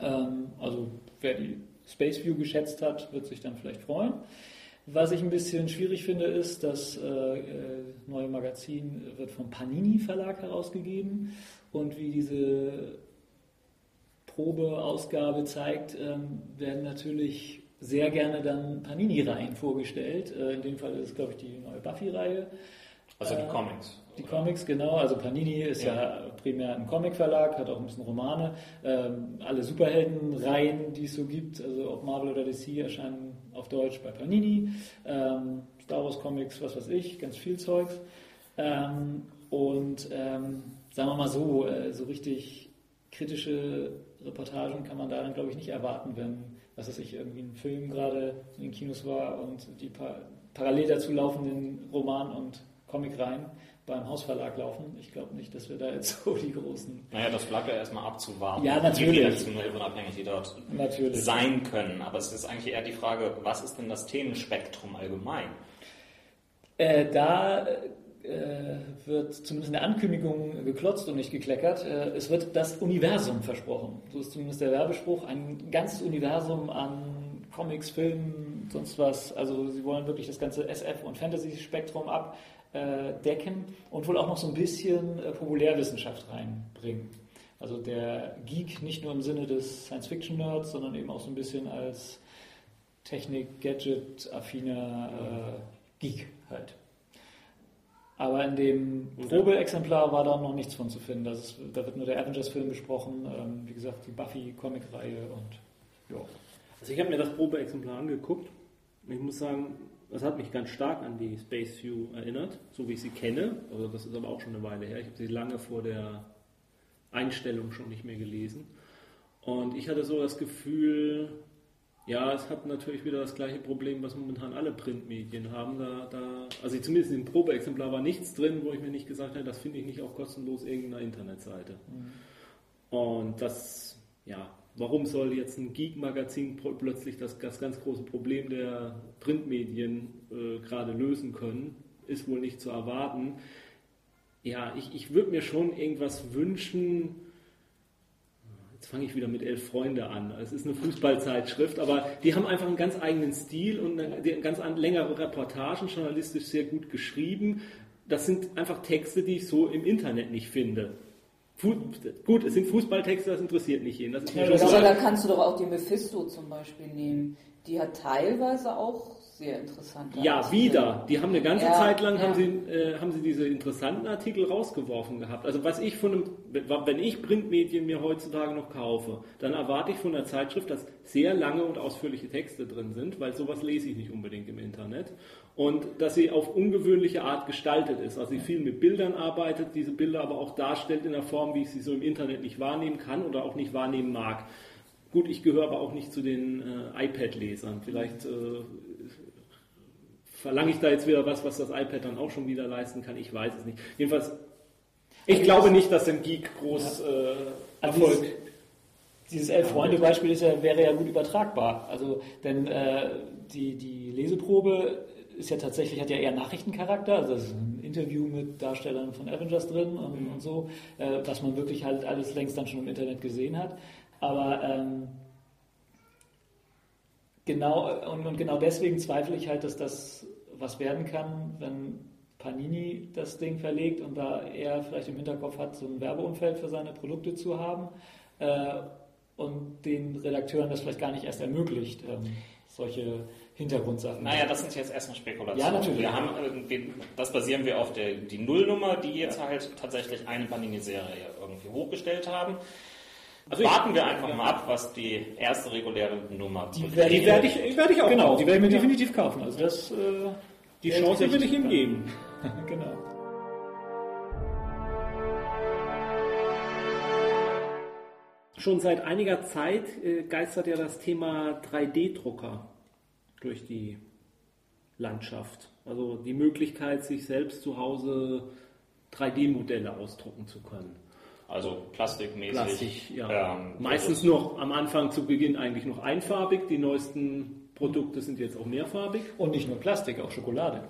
B: Ähm, also wer die Space View geschätzt hat, wird sich dann vielleicht freuen. Was ich ein bisschen schwierig finde, ist, das äh, äh, neue Magazin wird vom Panini Verlag herausgegeben und wie diese Probeausgabe zeigt, ähm, werden natürlich sehr gerne dann Panini-Reihen vorgestellt. Äh, in dem Fall ist es, glaube ich, die neue Buffy-Reihe.
A: Also die
B: Äh,
A: Comics.
B: Die
A: oder?
B: Comics, genau. Also Panini ist ja,
A: Ja.
B: primär ein Comicverlag, hat auch ein bisschen Romane. Ähm, alle Superheldenreihen, die es so gibt, also ob Marvel oder DC, erscheinen auf Deutsch bei Panini. Ähm, Star Wars Comics, was weiß ich, ganz viel Zeugs. Ähm, und ähm, sagen wir mal so, äh, so richtig kritische Reportagen kann man da dann, glaube ich, nicht erwarten, wenn, was weiß ich, irgendwie ein Film gerade in den Kinos war und die pa parallel dazu laufenden Roman- und Comicreihen beim Hausverlag laufen. Ich glaube nicht, dass wir da jetzt [LAUGHS] so die großen.
A: Naja, das bleibt ja erstmal abzuwarten.
B: Ja, natürlich.
A: Redaktionell unabhängig die dort
B: Natürlich.
A: sein können. Aber es ist eigentlich eher die Frage, was ist denn das Themenspektrum allgemein?
B: Äh, da äh, wird zumindest in der Ankündigung geklotzt und nicht gekleckert. Äh, es wird das Universum versprochen. So ist zumindest der Werbespruch. Ein ganzes Universum an Comics, Filmen, sonst was. Also sie wollen wirklich das ganze SF- und Fantasy-Spektrum abdecken und wohl auch noch so ein bisschen äh, Populärwissenschaft reinbringen. Also der Geek nicht nur im Sinne des Science-Fiction-Nerds, sondern eben auch so ein bisschen als Technik-Gadget-affiner äh, Geek halt. Aber in dem Probeexemplar war da noch nichts von zu finden. Ist, da wird nur der Avengers-Film besprochen, ähm, wie gesagt, die Buffy-Comic-Reihe und ja.
C: Also ich habe mir das Probeexemplar angeguckt und ich muss sagen, das hat mich ganz stark an die Space View erinnert, so wie ich sie kenne. Also das ist aber auch schon eine Weile her. Ich habe sie lange vor der Einstellung schon nicht mehr gelesen. Und ich hatte so das Gefühl, ja, es hat natürlich wieder das gleiche Problem, was momentan alle Printmedien haben. Da, da, also zumindest im Probeexemplar war nichts drin, wo ich mir nicht gesagt habe, das finde ich nicht auf kostenlos irgendeiner Internetseite. Und das, ja, warum soll jetzt ein Geek-Magazin pl- plötzlich das, das ganz große Problem der Printmedien äh, gerade lösen können, ist wohl nicht zu erwarten. Ja, ich, ich würde mir schon irgendwas wünschen. Jetzt fange ich wieder mit Elf Freunde an. Es ist eine Fußballzeitschrift, aber die haben einfach einen ganz eigenen Stil und eine, ganz an, längere Reportagen, journalistisch sehr gut geschrieben. Das sind einfach Texte, die ich so im Internet nicht finde. Fu gut, es sind Fußballtexte, das interessiert nicht jeden. Das ist
B: Ja,
C: schon
B: das
D: Ja,
C: klar.
D: aber da kannst du doch auch die Mephisto zum Beispiel nehmen. Die hat teilweise auch sehr interessante
C: Ja, wieder. Die haben eine ganze
D: Ja,
C: Zeit lang
D: ja.
C: haben, sie, äh, haben sie diese interessanten Artikel rausgeworfen gehabt. Also was ich von einem, wenn ich Printmedien mir heutzutage noch kaufe, dann erwarte ich von der Zeitschrift, dass sehr lange und ausführliche Texte drin sind, weil sowas lese ich nicht unbedingt im Internet. Und dass sie auf ungewöhnliche Art gestaltet ist. Also sie viel mit Bildern arbeitet, diese Bilder aber auch darstellt in einer Form, wie ich sie so im Internet nicht wahrnehmen kann oder auch nicht wahrnehmen mag. Gut, ich gehöre aber auch nicht zu den äh, iPad-Lesern. Vielleicht äh, verlange ich da jetzt wieder was, was das iPad dann auch schon wieder leisten kann. Ich weiß es nicht. Jedenfalls, ich glaube nicht, dass ein Geek groß äh,
B: Also
C: Erfolg.
B: dieses, dieses Elf-Freunde-Beispiel ist ja, wäre ja gut übertragbar. Also, denn äh, die, die Leseprobe ist ja tatsächlich, hat ja eher Nachrichtencharakter, also es ist ein Interview mit Darstellern von Avengers drin und, und so, äh, was man wirklich halt alles längst dann schon im Internet gesehen hat. Aber ähm, genau, und, und genau deswegen zweifle ich halt, dass das was werden kann, wenn Panini das Ding verlegt und da er vielleicht im Hinterkopf hat, so ein Werbeumfeld für seine Produkte zu haben. äh, und den Redakteuren das vielleicht gar nicht erst ermöglicht, ähm, solche Hintergrundsachen.
A: Naja, das sind jetzt erstmal Spekulationen.
B: Ja, natürlich.
A: Wir haben, äh, das basieren wir auf der die Nullnummer, die jetzt halt tatsächlich eine Panini-Serie irgendwie hochgestellt haben.
C: Also ich-
A: Warten wir einfach mal ab, was die erste reguläre Nummer
B: Die
A: bringt.
B: werde
C: Die werde ich, werde ich auch
B: Genau,
C: kaufen.
B: die werde ich mir definitiv kaufen. Also das, äh,
C: Die
B: Ja,
C: Chance will ich ihm geben. [LAUGHS]
B: genau.
C: Schon seit einiger Zeit äh, geistert ja das Thema 3D-Drucker durch die Landschaft. Also die Möglichkeit, sich selbst zu Hause 3D-Modelle ausdrucken zu können.
A: Also plastikmäßig.
C: Plastik, ja.
A: ähm,
C: Meistens noch am Anfang zu Beginn eigentlich noch einfarbig. Die neuesten Produkte sind jetzt auch mehrfarbig.
B: Und nicht nur Plastik, auch Schokolade.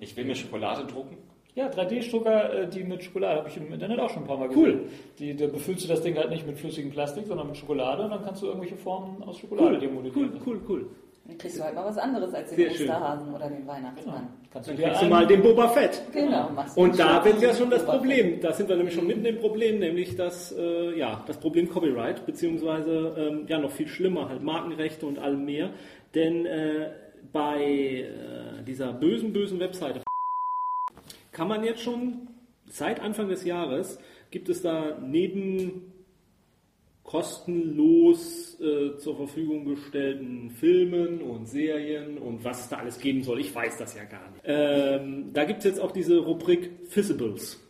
A: Ich will mir Schokolade drucken.
B: Ja, 3D-Drucker, äh, die mit Schokolade habe ich im Internet auch schon ein paar Mal
C: Cool.
B: gesehen. Die, da befüllst du das Ding halt nicht mit flüssigem Plastik, sondern mit Schokolade und dann kannst du irgendwelche Formen aus Schokolade dir
C: Cool,
B: modellieren.
C: cool, cool.
D: Dann kriegst du halt mal was anderes als den
C: Sehr schön.
D: Osterhasen oder den
B: Genau.
D: Weihnachtsmann.
B: Kannst
C: Dann
B: du dir
C: kriegst du mal den Boba Fett.
D: Genau. machst du
C: Und da wird ja schon das
D: Oberfett.
C: Problem. Da sind wir nämlich schon mitten im Problem, nämlich das, äh, ja, das Problem Copyright, beziehungsweise ähm, ja noch viel schlimmer, halt Markenrechte und allem mehr. Denn äh, bei äh, dieser bösen, bösen Webseite kann man jetzt schon seit Anfang des Jahres gibt es da neben kostenlos äh, zur Verfügung gestellten Filmen und Serien und was es da alles geben soll. Ich weiß das ja gar nicht. Ähm, da gibt es jetzt auch diese Rubrik Physicals.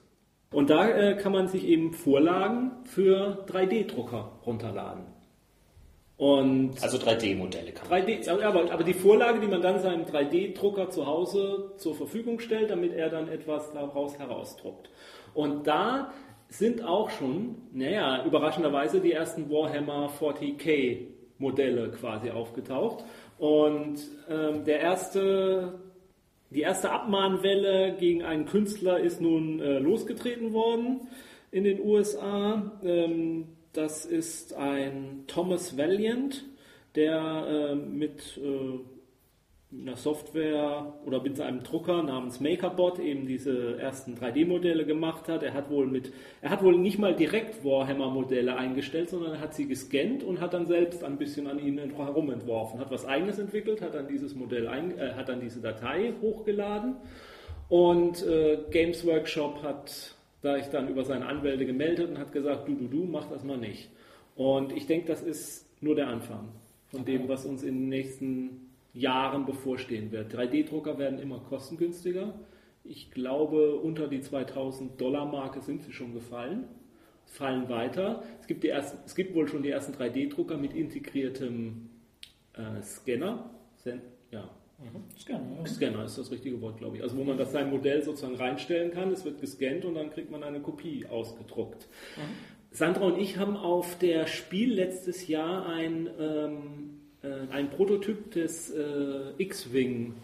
C: Und da äh, kann man sich eben Vorlagen für 3D-Drucker runterladen. Und
A: Also 3D-Modelle kann man.
C: 3D, ja, aber, aber die Vorlage, die man dann seinem 3D-Drucker zu Hause zur Verfügung stellt, damit er dann etwas daraus herausdruckt. Und da sind auch schon, naja, überraschenderweise die ersten Warhammer 40k Modelle quasi aufgetaucht. Und ähm, der erste, die erste Abmahnwelle gegen einen Künstler ist nun äh, losgetreten worden in den USA. Ähm, das ist ein Thomas Valiant, der äh, mit äh, einer Software oder mit einem Drucker namens MakerBot eben diese ersten 3D-Modelle gemacht hat. Er hat wohl mit, er hat wohl nicht mal direkt Warhammer-Modelle eingestellt, sondern er hat sie gescannt und hat dann selbst ein bisschen an ihnen herum entworfen, hat was eigenes entwickelt, hat dann dieses Modell, ein, äh, hat dann diese Datei hochgeladen und äh, Games Workshop hat da ich dann über seine Anwälte gemeldet und hat gesagt, du, du, du, mach das mal nicht. Und ich denke, das ist nur der Anfang von dem, was uns in den nächsten Jahren bevorstehen wird. 3D-Drucker werden immer kostengünstiger. Ich glaube, unter die 2000 Dollar Marke sind sie schon gefallen. Fallen weiter. Es gibt, die ersten, es gibt wohl schon die ersten 3D-Drucker mit integriertem äh, Scanner. Sen ja,
B: Scanner, ja.
C: Scanner ist das richtige Wort, glaube ich. Also wo man das sein Modell sozusagen reinstellen kann, es wird gescannt und dann kriegt man eine Kopie ausgedruckt. Sandra und ich haben auf der Spiel letztes Jahr ein, ähm, äh, ein Prototyp des äh, X-Wing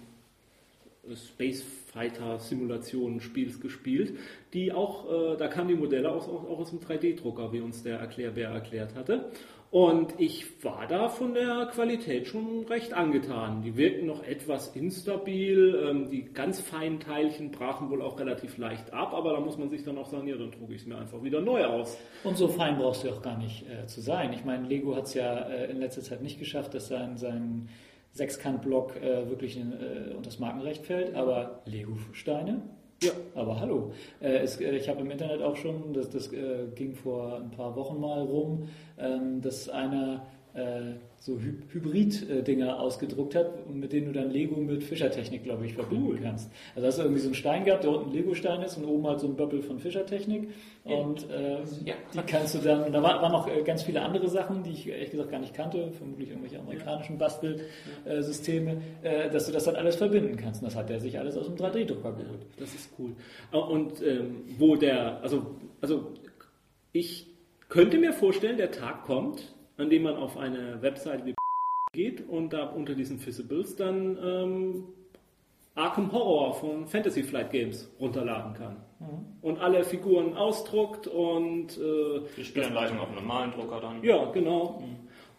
C: Space Fighter Simulation Spiels gespielt, die auch, äh, da kamen die Modelle auch, auch, auch aus dem 3D-Drucker, wie uns der Erklärbär erklärt hatte. Und ich war da von der Qualität schon recht angetan. Die wirkten noch etwas instabil, ähm, die ganz feinen Teilchen brachen wohl auch relativ leicht ab, aber da muss man sich dann auch sagen, ja, dann drucke ich es mir einfach wieder neu aus.
B: Und so fein brauchst du auch gar nicht äh, zu sein. Ich meine, Lego hat es ja äh, in letzter Zeit nicht geschafft, dass sein, sein Sechskant-Block äh, wirklich in, äh, unter das Markenrecht fällt, aber Lego-Steine?
C: Ja.
B: Aber hallo, äh, es, äh, ich habe im Internet auch schon, das, das äh, ging vor ein paar Wochen mal rum, ähm, dass einer äh, so Hy Hybrid-Dinger ausgedruckt hat, mit denen du dann Lego mit Fischertechnik, glaube ich, verbinden
C: Cool.
B: kannst. Also hast du irgendwie so einen Stein gehabt, der unten ein Lego-Stein ist und oben halt so ein Böppel von Fischertechnik. Und äh,
A: Ja.
B: die kannst du dann, da war- waren noch äh, ganz viele andere Sachen, die ich ehrlich gesagt gar nicht kannte, vermutlich irgendwelche amerikanischen Bastelsysteme, äh, dass du das dann alles verbinden kannst. Und das hat er sich alles aus dem 3D-Drucker geholt.
C: Das ist cool. Äh, Und ähm, wo der, also, also ich könnte mir vorstellen, der Tag kommt, an dem man auf eine Webseite wie [LAUGHS] geht und da unter diesen Physicals dann ähm, Arkham Horror von Fantasy Flight Games runterladen kann. Und alle Figuren ausdruckt und äh,
A: Die Spielanleitung auf einem normalen Drucker dann.
C: ja, genau.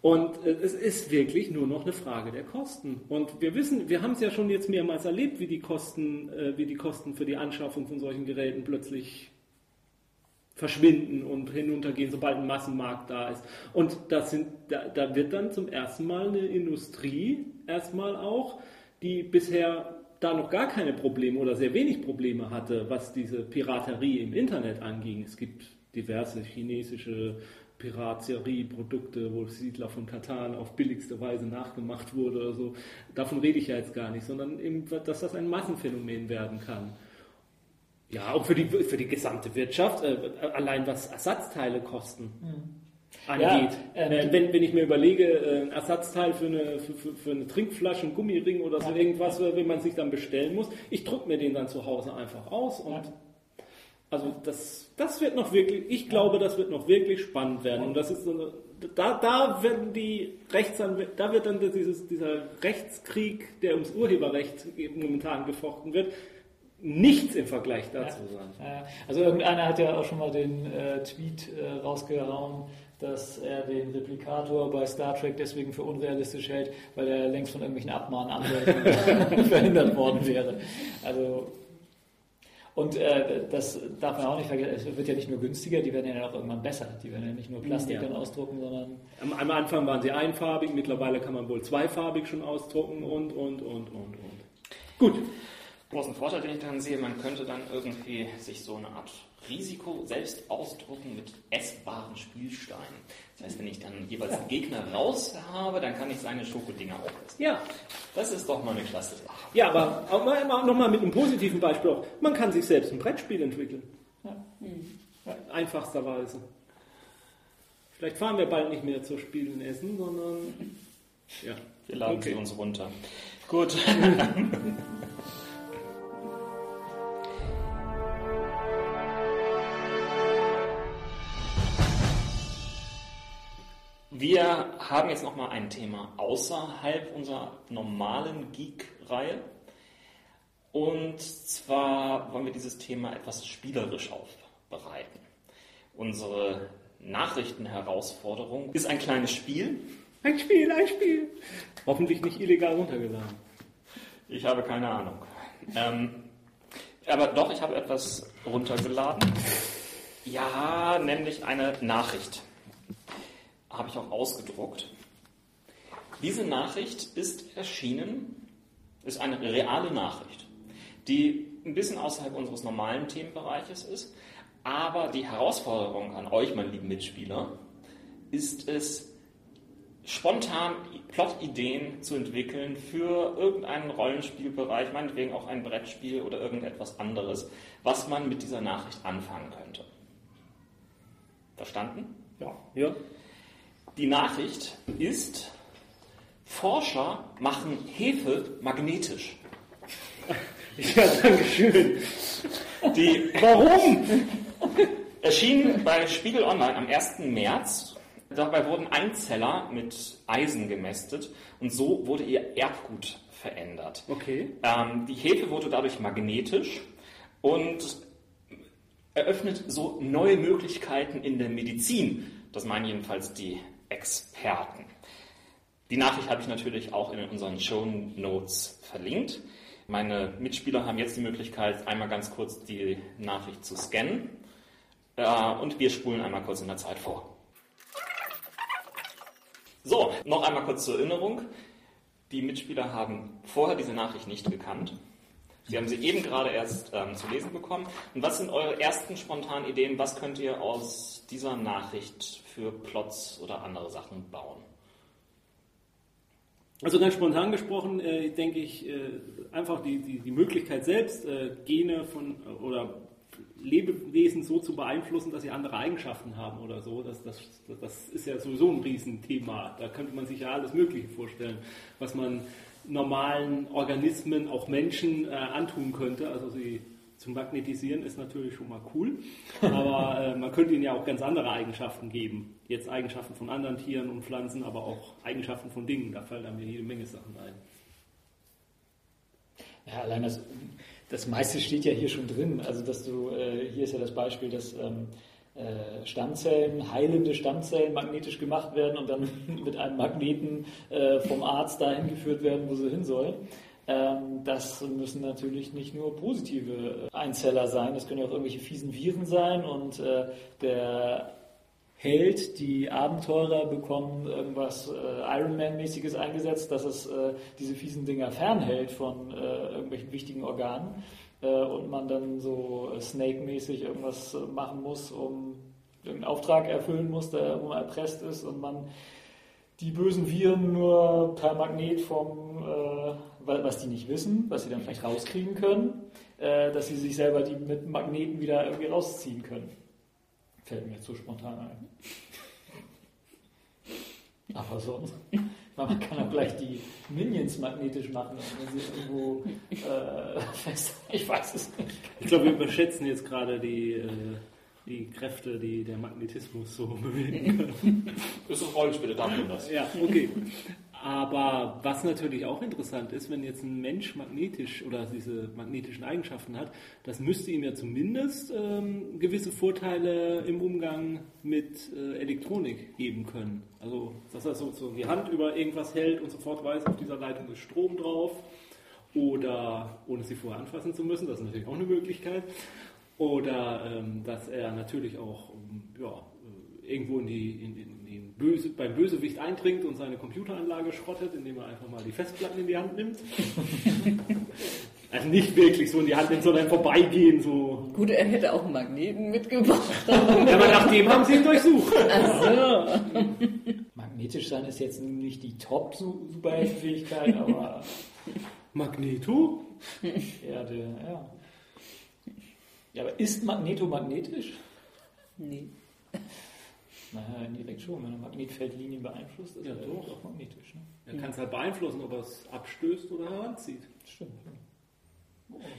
C: Und äh, es ist wirklich nur noch eine Frage der Kosten. Und wir wissen, wir haben es ja schon jetzt mehrmals erlebt, wie die Kosten, äh, wie die Kosten für die Anschaffung von solchen Geräten plötzlich verschwinden und hinuntergehen, sobald ein Massenmarkt da ist. Und das sind, da, da wird dann zum ersten Mal eine Industrie erstmal auch, die bisher da noch gar keine Probleme oder sehr wenig Probleme hatte, was diese Piraterie im Internet anging. Es gibt diverse chinesische Piraterie-Produkte, wo Siedler von Katan auf billigste Weise nachgemacht wurde oder so. Davon rede ich ja jetzt gar nicht, sondern eben, dass das ein Massenphänomen werden kann. Ja, auch für die, für die gesamte Wirtschaft, äh, allein was Ersatzteile kosten. Mhm angeht. Ja, äh, wenn, wenn ich mir überlege, äh, ein Ersatzteil für eine, für, für, für eine Trinkflasche, ein Gummiring oder so ja. irgendwas, wenn man sich dann bestellen muss, ich drucke mir den dann zu Hause einfach aus und ja. also das, das wird noch wirklich, ich glaube, das wird noch wirklich spannend werden und das ist so eine, da, da werden die Rechtsanwälte, da wird dann dieses, dieser Rechtskrieg, der ums Urheberrecht momentan gefochten wird, nichts im Vergleich dazu
B: sein. Also irgendeiner hat ja auch schon mal den äh, Tweet äh, rausgehauen, dass er den Replikator bei Star Trek deswegen für unrealistisch hält, weil er längst von irgendwelchen Abmahnanwälten [LAUGHS] verhindert worden wäre. Also und äh, das darf man auch nicht vergessen, es wird ja nicht nur günstiger, die werden ja auch irgendwann besser. Die werden ja nicht nur Plastik ja. dann ausdrucken, sondern.
C: Am, am, Anfang waren sie einfarbig, mittlerweile kann man wohl zweifarbig schon ausdrucken und, und, und, und, und.
A: Gut. Großen Vorteil, den ich daran sehe, man könnte dann irgendwie sich so eine Art Risiko selbst ausdrucken mit essbaren Spielsteinen. Das heißt, wenn ich dann jeweils einen Gegner raus habe, dann kann ich seine Schokodinger auch essen.
C: Ja.
A: Das ist doch mal eine klasse Sache.
C: Ja, aber auch nochmal mit einem positiven Beispiel auch. Man kann sich selbst ein Brettspiel entwickeln. Ja. Ja. Einfachsterweise. Vielleicht fahren wir bald nicht mehr zur Spielen Essen, sondern [LAUGHS]
A: ja. Wir laden okay. sie uns runter. Gut. [LAUGHS] Wir haben jetzt nochmal ein Thema außerhalb unserer normalen Geek-Reihe. Und zwar wollen wir dieses Thema etwas spielerisch aufbereiten. Unsere Nachrichtenherausforderung ist ein kleines Spiel.
C: Ein Spiel, ein Spiel. Hoffentlich nicht illegal runtergeladen.
A: Ich habe keine Ahnung. Ähm, aber doch, ich habe etwas runtergeladen. Ja, nämlich eine Nachricht habe ich auch ausgedruckt. Diese Nachricht ist erschienen, ist eine reale Nachricht, die ein bisschen außerhalb unseres normalen Themenbereiches ist. Aber die Herausforderung an euch, meine lieben Mitspieler, ist es, spontan Plot-Ideen zu entwickeln für irgendeinen Rollenspielbereich, meinetwegen auch ein Brettspiel oder irgendetwas anderes, was man mit dieser Nachricht anfangen könnte. Verstanden?
C: Ja. ja.
A: Die Nachricht ist, Forscher machen Hefe magnetisch. [LAUGHS]
C: Ja, danke schön.
A: Die, Warum? Erschien bei Spiegel Online am 1. März. Dabei wurden Einzeller mit Eisen gemästet und so wurde ihr Erbgut verändert.
C: Okay.
A: Ähm, die Hefe wurde dadurch magnetisch und eröffnet so neue Möglichkeiten in der Medizin. Das meinen jedenfalls die Experten. Die Nachricht habe ich natürlich auch in unseren Show Notes verlinkt. Meine Mitspieler haben jetzt die Möglichkeit, einmal ganz kurz die Nachricht zu scannen. Äh, und wir spulen einmal kurz in der Zeit vor. So, noch einmal kurz zur Erinnerung. Die Mitspieler haben vorher diese Nachricht nicht gekannt. Sie haben sie eben gerade erst ähm, zu lesen bekommen. Und was sind eure ersten spontanen Ideen? Was könnt ihr aus dieser Nachricht für Plots oder andere Sachen bauen?
C: Also ganz spontan gesprochen, äh, denke ich, äh, einfach die, die, die Möglichkeit selbst, äh, Gene von oder Lebewesen so zu beeinflussen, dass sie andere Eigenschaften haben oder so, das, das, das ist ja sowieso ein Riesenthema. Da könnte man sich ja alles Mögliche vorstellen, was man normalen Organismen, auch Menschen, äh, antun könnte. Also sie zu magnetisieren ist natürlich schon mal cool, aber [LAUGHS] äh, man könnte ihnen ja auch ganz andere Eigenschaften geben. Jetzt Eigenschaften von anderen Tieren und Pflanzen, aber auch Eigenschaften von Dingen. Da fallen dann mir jede Menge Sachen ein.
B: Ja, allein das, das meiste steht ja hier schon drin. Also, dass du, äh, hier ist ja das Beispiel, dass ähm, äh, Stammzellen, heilende Stammzellen magnetisch gemacht werden und dann [LAUGHS] mit einem Magneten äh, vom Arzt dahin geführt werden, wo sie hin sollen. Ähm, das müssen natürlich nicht nur positive Einzeller sein, das können ja auch irgendwelche fiesen Viren sein und äh, der Held, die Abenteurer bekommen irgendwas äh, Ironman-mäßiges eingesetzt, dass es äh, diese fiesen Dinger fernhält von äh, irgendwelchen wichtigen Organen äh, und man dann so Snake-mäßig irgendwas machen muss, um irgendeinen Auftrag erfüllen muss, der wo man erpresst ist und man die bösen Viren nur per Magnet vom, äh, was die nicht wissen, was sie dann vielleicht rauskriegen können, äh, dass sie sich selber die mit Magneten wieder irgendwie rausziehen können. Fällt mir jetzt so spontan ein. Aber sonst, [LAUGHS] man kann auch gleich die Minions magnetisch machen, wenn sie irgendwo äh, [LAUGHS] fest. Ich weiß es nicht.
C: Ich glaube, wir überschätzen jetzt gerade die, äh, die Kräfte, die der Magnetismus so bewegen [LAUGHS] kann.
A: Das ist Rollenspiele, da haben wir das.
C: Ja, okay. Aber was natürlich auch interessant ist, wenn jetzt ein Mensch magnetisch oder diese magnetischen Eigenschaften hat, das müsste ihm ja zumindest ähm, gewisse Vorteile im Umgang mit äh, Elektronik geben können. Also, dass er sozusagen die Hand über irgendwas hält und sofort weiß, auf dieser Leitung ist Strom drauf oder ohne sie vorher anfassen zu müssen, das ist natürlich auch eine Möglichkeit. Oder ähm, dass er natürlich auch ja, äh, irgendwo in die, in, in Böse, beim Bösewicht eindringt und seine Computeranlage schrottet, indem er einfach mal die Festplatten in die Hand nimmt. [LAUGHS] also nicht wirklich so in die Hand nimmt, sondern vorbeigehen. So.
D: Gut, er hätte auch einen Magneten mitgebracht. [LAUGHS]
C: ja, aber nach dem haben sie ihn durchsucht.
D: Ach so. [LAUGHS]
B: Magnetisch sein ist jetzt nicht die Top-Superheldenfähigkeit, aber
C: Magneto?
B: Erde, ja. Ja, aber ist Magneto magnetisch?
D: Nee.
B: Naja, indirekt schon. Wenn ein Magnetfeldlinien beeinflusst, ist
C: Ja,
B: er
C: doch.
B: doch magnetisch. Ne?
C: Er kann es halt beeinflussen, ob er es abstößt oder heranzieht.
B: Stimmt.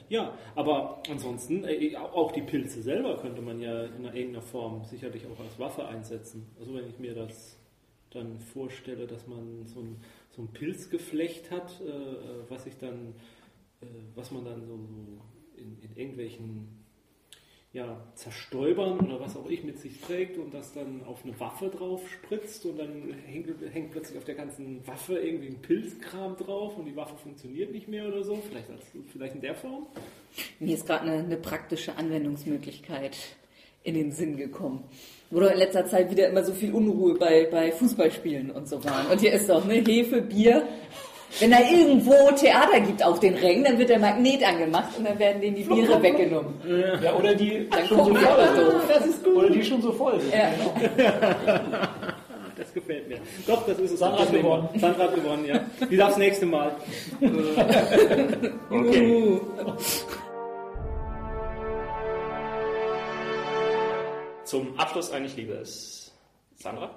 C: Ja, aber ansonsten, äh, auch die Pilze selber könnte man ja in irgendeiner Form sicherlich auch als Waffe einsetzen. Also wenn ich mir das dann vorstelle, dass man so ein, so ein Pilzgeflecht hat, äh, äh, was sich dann, äh, was man dann so, so in, in irgendwelchen ja, zerstäubern oder was auch ich mit sich trägt und das dann auf eine Waffe drauf spritzt und dann hängt, hängt plötzlich auf der ganzen Waffe irgendwie ein Pilzkram drauf und die Waffe funktioniert nicht mehr oder so. Vielleicht, als, vielleicht in der Form.
D: Mir ist gerade eine, eine praktische Anwendungsmöglichkeit in den Sinn gekommen. Wo doch in letzter Zeit wieder immer so viel Unruhe bei, bei Fußballspielen und so waren. Und hier ist doch ne, Hefe, Bier. Wenn da irgendwo Theater gibt auf den Rängen, dann wird der Magnet angemacht und dann werden denen die Biere weggenommen.
B: Ja, oder die
D: Dann
B: schon so voll sind.
D: doof.
C: Das ist gut.
B: Oder die schon so voll sind.
D: Ja.
C: Das gefällt mir. Doch, das ist es.
B: Sandra hat
C: wir.
B: gewonnen.
C: Sandra hat gewonnen, ja. Die darf das nächste Mal. [LAUGHS]
A: Okay. Zum Abschluss eigentlich liebe es Sandra.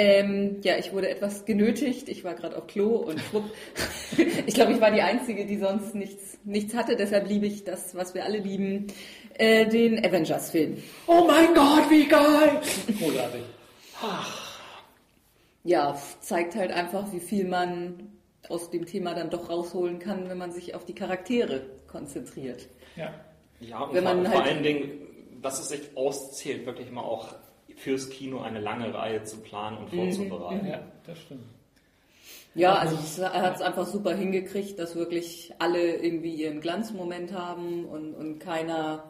D: Ähm, ja, ich wurde etwas genötigt. Ich war gerade auf Klo und schwupp. [LAUGHS] ich glaube, ich war die Einzige, die sonst nichts, nichts hatte. Deshalb liebe ich das, was wir alle lieben, äh, den Avengers-Film.
C: Oh mein Gott, wie geil!
B: Großartig.
D: Ja, zeigt halt einfach, wie viel man aus dem Thema dann doch rausholen kann, wenn man sich auf die Charaktere konzentriert.
B: Ja.
A: Ja, und
D: Wenn
A: vor,
D: man
A: vor
D: halt-
A: allen Dingen, was es sich auszählt, wirklich immer auch fürs Kino eine lange Reihe zu planen und vorzubereiten.
B: ja, das stimmt.
D: Ja, also es- er hat es einfach super hingekriegt, dass wirklich alle irgendwie ihren Glanzmoment haben und, und keiner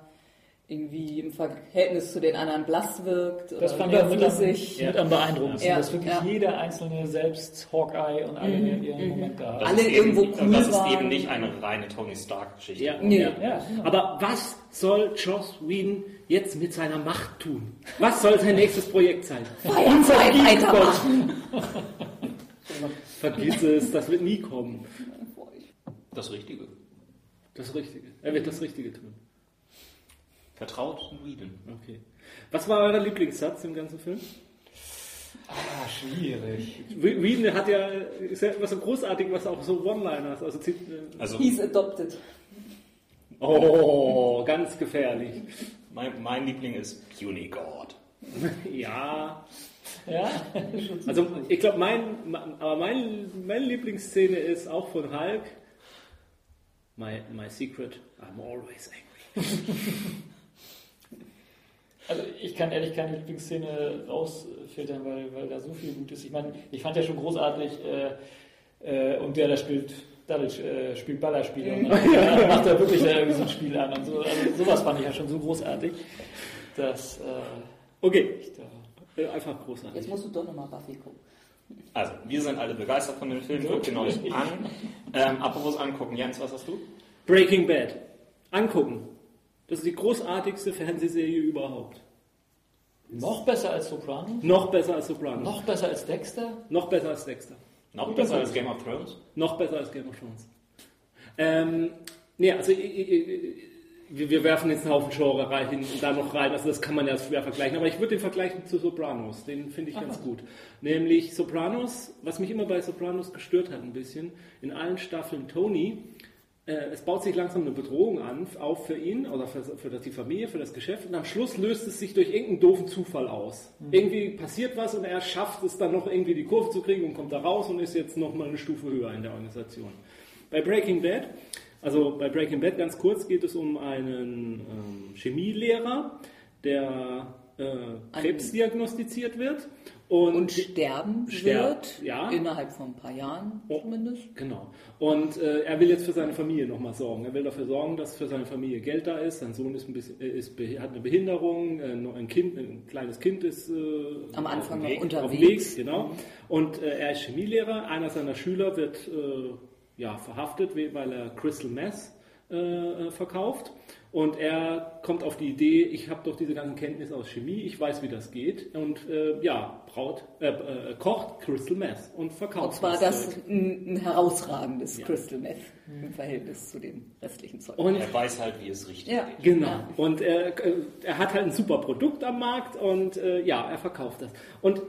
D: irgendwie im Verhältnis zu den anderen blass wirkt oder
B: Das fand ich mit, am, mit am beeindruckendsten,
D: Ja,
B: dass wirklich
D: ja.
B: jeder einzelne, selbst Hawkeye und alle ihren Moment da
A: Das.
D: Alle
A: ist eben,
D: irgendwo
A: und
D: cool
A: Das ist eben nicht eine reine Tony Stark-Geschichte.
C: Ja,
D: Nee.
C: ja.
B: Ja, genau.
C: Aber was soll Joss Whedon jetzt mit seiner Macht tun? Was soll sein nächstes Projekt sein?
D: Feuerzeit weitermachen.
C: Vergiss es, das wird nie kommen.
A: Das Richtige.
C: Das Richtige. Er wird das Richtige tun.
A: Vertraut Whedon.
C: Okay. Was war euer Lieblingssatz im ganzen Film?
B: Ah, schwierig.
C: Whedon hat ja, ist ja was so großartig, was auch so One-Liners, also
A: Also
D: He's adopted.
C: oh, ganz gefährlich.
A: mein, mein Liebling ist Puny God. [LAUGHS]
C: Ja,
B: Ja,
C: also ich glaube, mein, aber mein, meine Lieblingsszene ist auch von Hulk. My, my secret, I'm always angry. [LAUGHS]
B: Also ich kann ehrlich keine Lieblingsszene rausfiltern, weil, weil da so viel gut ist. Ich meine, ich fand ja schon großartig, äh, äh, und der da spielt Dadurch äh, spielt Ballerspiele und dann macht [LAUGHS] er wirklich da irgendwie so ein Spiel an und so. Also sowas fand ich ja schon so großartig, dass äh,
C: Okay,
B: ich da
C: äh, einfach großartig.
D: Jetzt musst du doch nochmal Buffy gucken.
A: Also, wir sind alle begeistert von dem Film, guckt ihn euch an. [LAUGHS] Ähm, apropos angucken, Jens, was hast du?
C: Breaking Bad. Angucken. Das ist die großartigste Fernsehserie überhaupt.
B: noch besser als Soprano,
C: Noch besser als Sopranos.
B: noch besser als Dexter.
C: Noch besser als Dexter.
A: Noch besser als Game of Thrones?
C: Noch besser als Game of Thrones. Ähm, nee, also ich, ich, wir, wir werfen jetzt einen Haufen Genre rein, hin, da noch rein, also das kann man ja schwer vergleichen, aber ich würde den vergleichen zu Sopranos, den finde ich ganz gut. Nämlich Sopranos, was mich immer bei Sopranos gestört hat ein bisschen, in allen Staffeln Tony, es baut sich langsam eine Bedrohung an, auf für ihn oder für, für die Familie, für das Geschäft und am Schluss löst es sich durch irgendeinen doofen Zufall aus. Irgendwie passiert was und er schafft es dann noch irgendwie die Kurve zu kriegen und kommt da raus und ist jetzt nochmal eine Stufe höher in der Organisation. Bei Breaking Bad, also bei Breaking Bad ganz kurz geht es um einen ähm, Chemielehrer, der äh, Krebs diagnostiziert wird und,
D: Und sterben
C: Sterbt,
D: wird,
C: ja.
D: innerhalb von ein paar Jahren
C: Oh.
D: zumindest.
C: Genau. Und äh, er will jetzt für seine Familie nochmal sorgen. Er will dafür sorgen, dass für seine Familie Geld da ist. Sein Sohn ist ein bisschen, äh, ist, hat eine Behinderung, äh, ein Kind, ein kleines Kind ist äh,
D: Am Anfang noch
C: Weg,
D: unterwegs.
C: Weg, genau. Und äh, er ist Chemielehrer. Einer seiner Schüler wird äh, ja, verhaftet, we- weil er Crystal Meth verkauft. Und er kommt auf die Idee, ich habe doch diese ganzen Kenntnisse aus Chemie, ich weiß, wie das geht. Und äh, ja, braut, äh, äh, kocht Crystal Meth und verkauft
D: Und zwar
C: das
D: das ein, ein herausragendes
C: Ja.
D: Crystal Meth im Verhältnis zu dem restlichen Zeug.
C: Und
A: Er weiß halt, wie es richtig
D: Ja.
A: geht.
C: Genau.
D: Ja.
C: Und er, äh, er hat halt ein super Produkt am Markt und äh, ja, er verkauft das. Und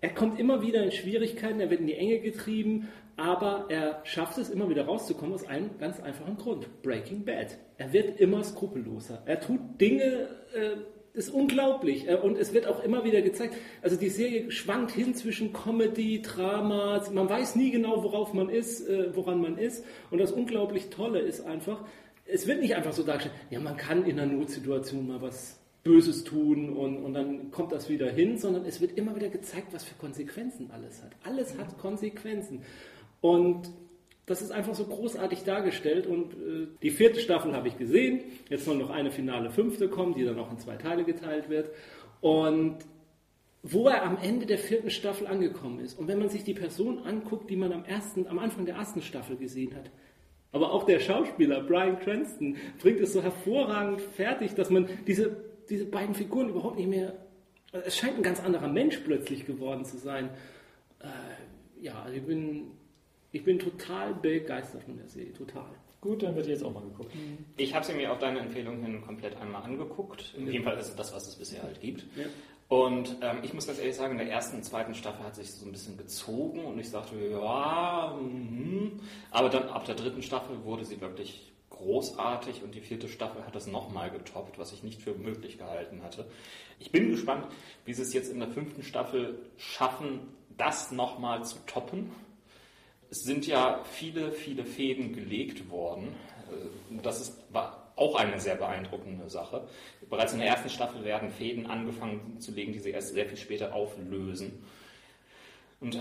C: er kommt immer wieder in Schwierigkeiten, er wird in die Enge getrieben, aber er schafft es immer wieder rauszukommen aus einem ganz einfachen Grund. Breaking Bad. Er wird immer skrupelloser. Er tut Dinge, äh, ist unglaublich. Äh, Und es wird auch immer wieder gezeigt. Also die Serie schwankt hin zwischen Comedy, Drama. Man weiß nie genau, worauf man ist, äh, woran man ist. Und das unglaublich Tolle ist einfach, es wird nicht einfach so dargestellt, ja, man kann in einer Notsituation mal was Böses tun und, und dann kommt das wieder hin, sondern es wird immer wieder gezeigt, was für Konsequenzen alles hat. Alles hat Konsequenzen. Und das ist einfach so großartig dargestellt und äh, die vierte Staffel habe ich gesehen. Jetzt soll noch eine finale fünfte kommen, die dann auch in zwei Teile geteilt wird. Und wo er am Ende der vierten Staffel angekommen ist. Und wenn man sich die Person anguckt, die man am, ersten, am Anfang der ersten Staffel gesehen hat, aber auch der Schauspieler Brian Cranston bringt es so hervorragend fertig, dass man diese, diese beiden Figuren überhaupt nicht mehr. Es scheint ein ganz anderer Mensch plötzlich geworden zu sein. Äh, ja, also ich bin, ich bin total begeistert von der Serie, total.
B: Gut, dann wird jetzt auch mal geguckt.
A: Ich habe sie mir auf deine Empfehlung hin komplett einmal angeguckt. In jedem Fall ist es das, was es bisher halt gibt.
C: Ja.
A: Und ähm, ich muss ganz ehrlich sagen, in der ersten und zweiten Staffel hat sich so ein bisschen gezogen und ich dachte, ja, mhm. aber dann ab der dritten Staffel wurde sie wirklich großartig und die vierte Staffel hat das nochmal getoppt, was ich nicht für möglich gehalten hatte. Ich bin gespannt, wie sie es jetzt in der fünften Staffel schaffen, das nochmal zu toppen. Es sind ja viele, viele Fäden gelegt worden. Äh, Das ist, war auch eine sehr beeindruckende Sache. Bereits in der ersten Staffel werden Fäden angefangen zu legen, die sie erst sehr viel später auflösen. Und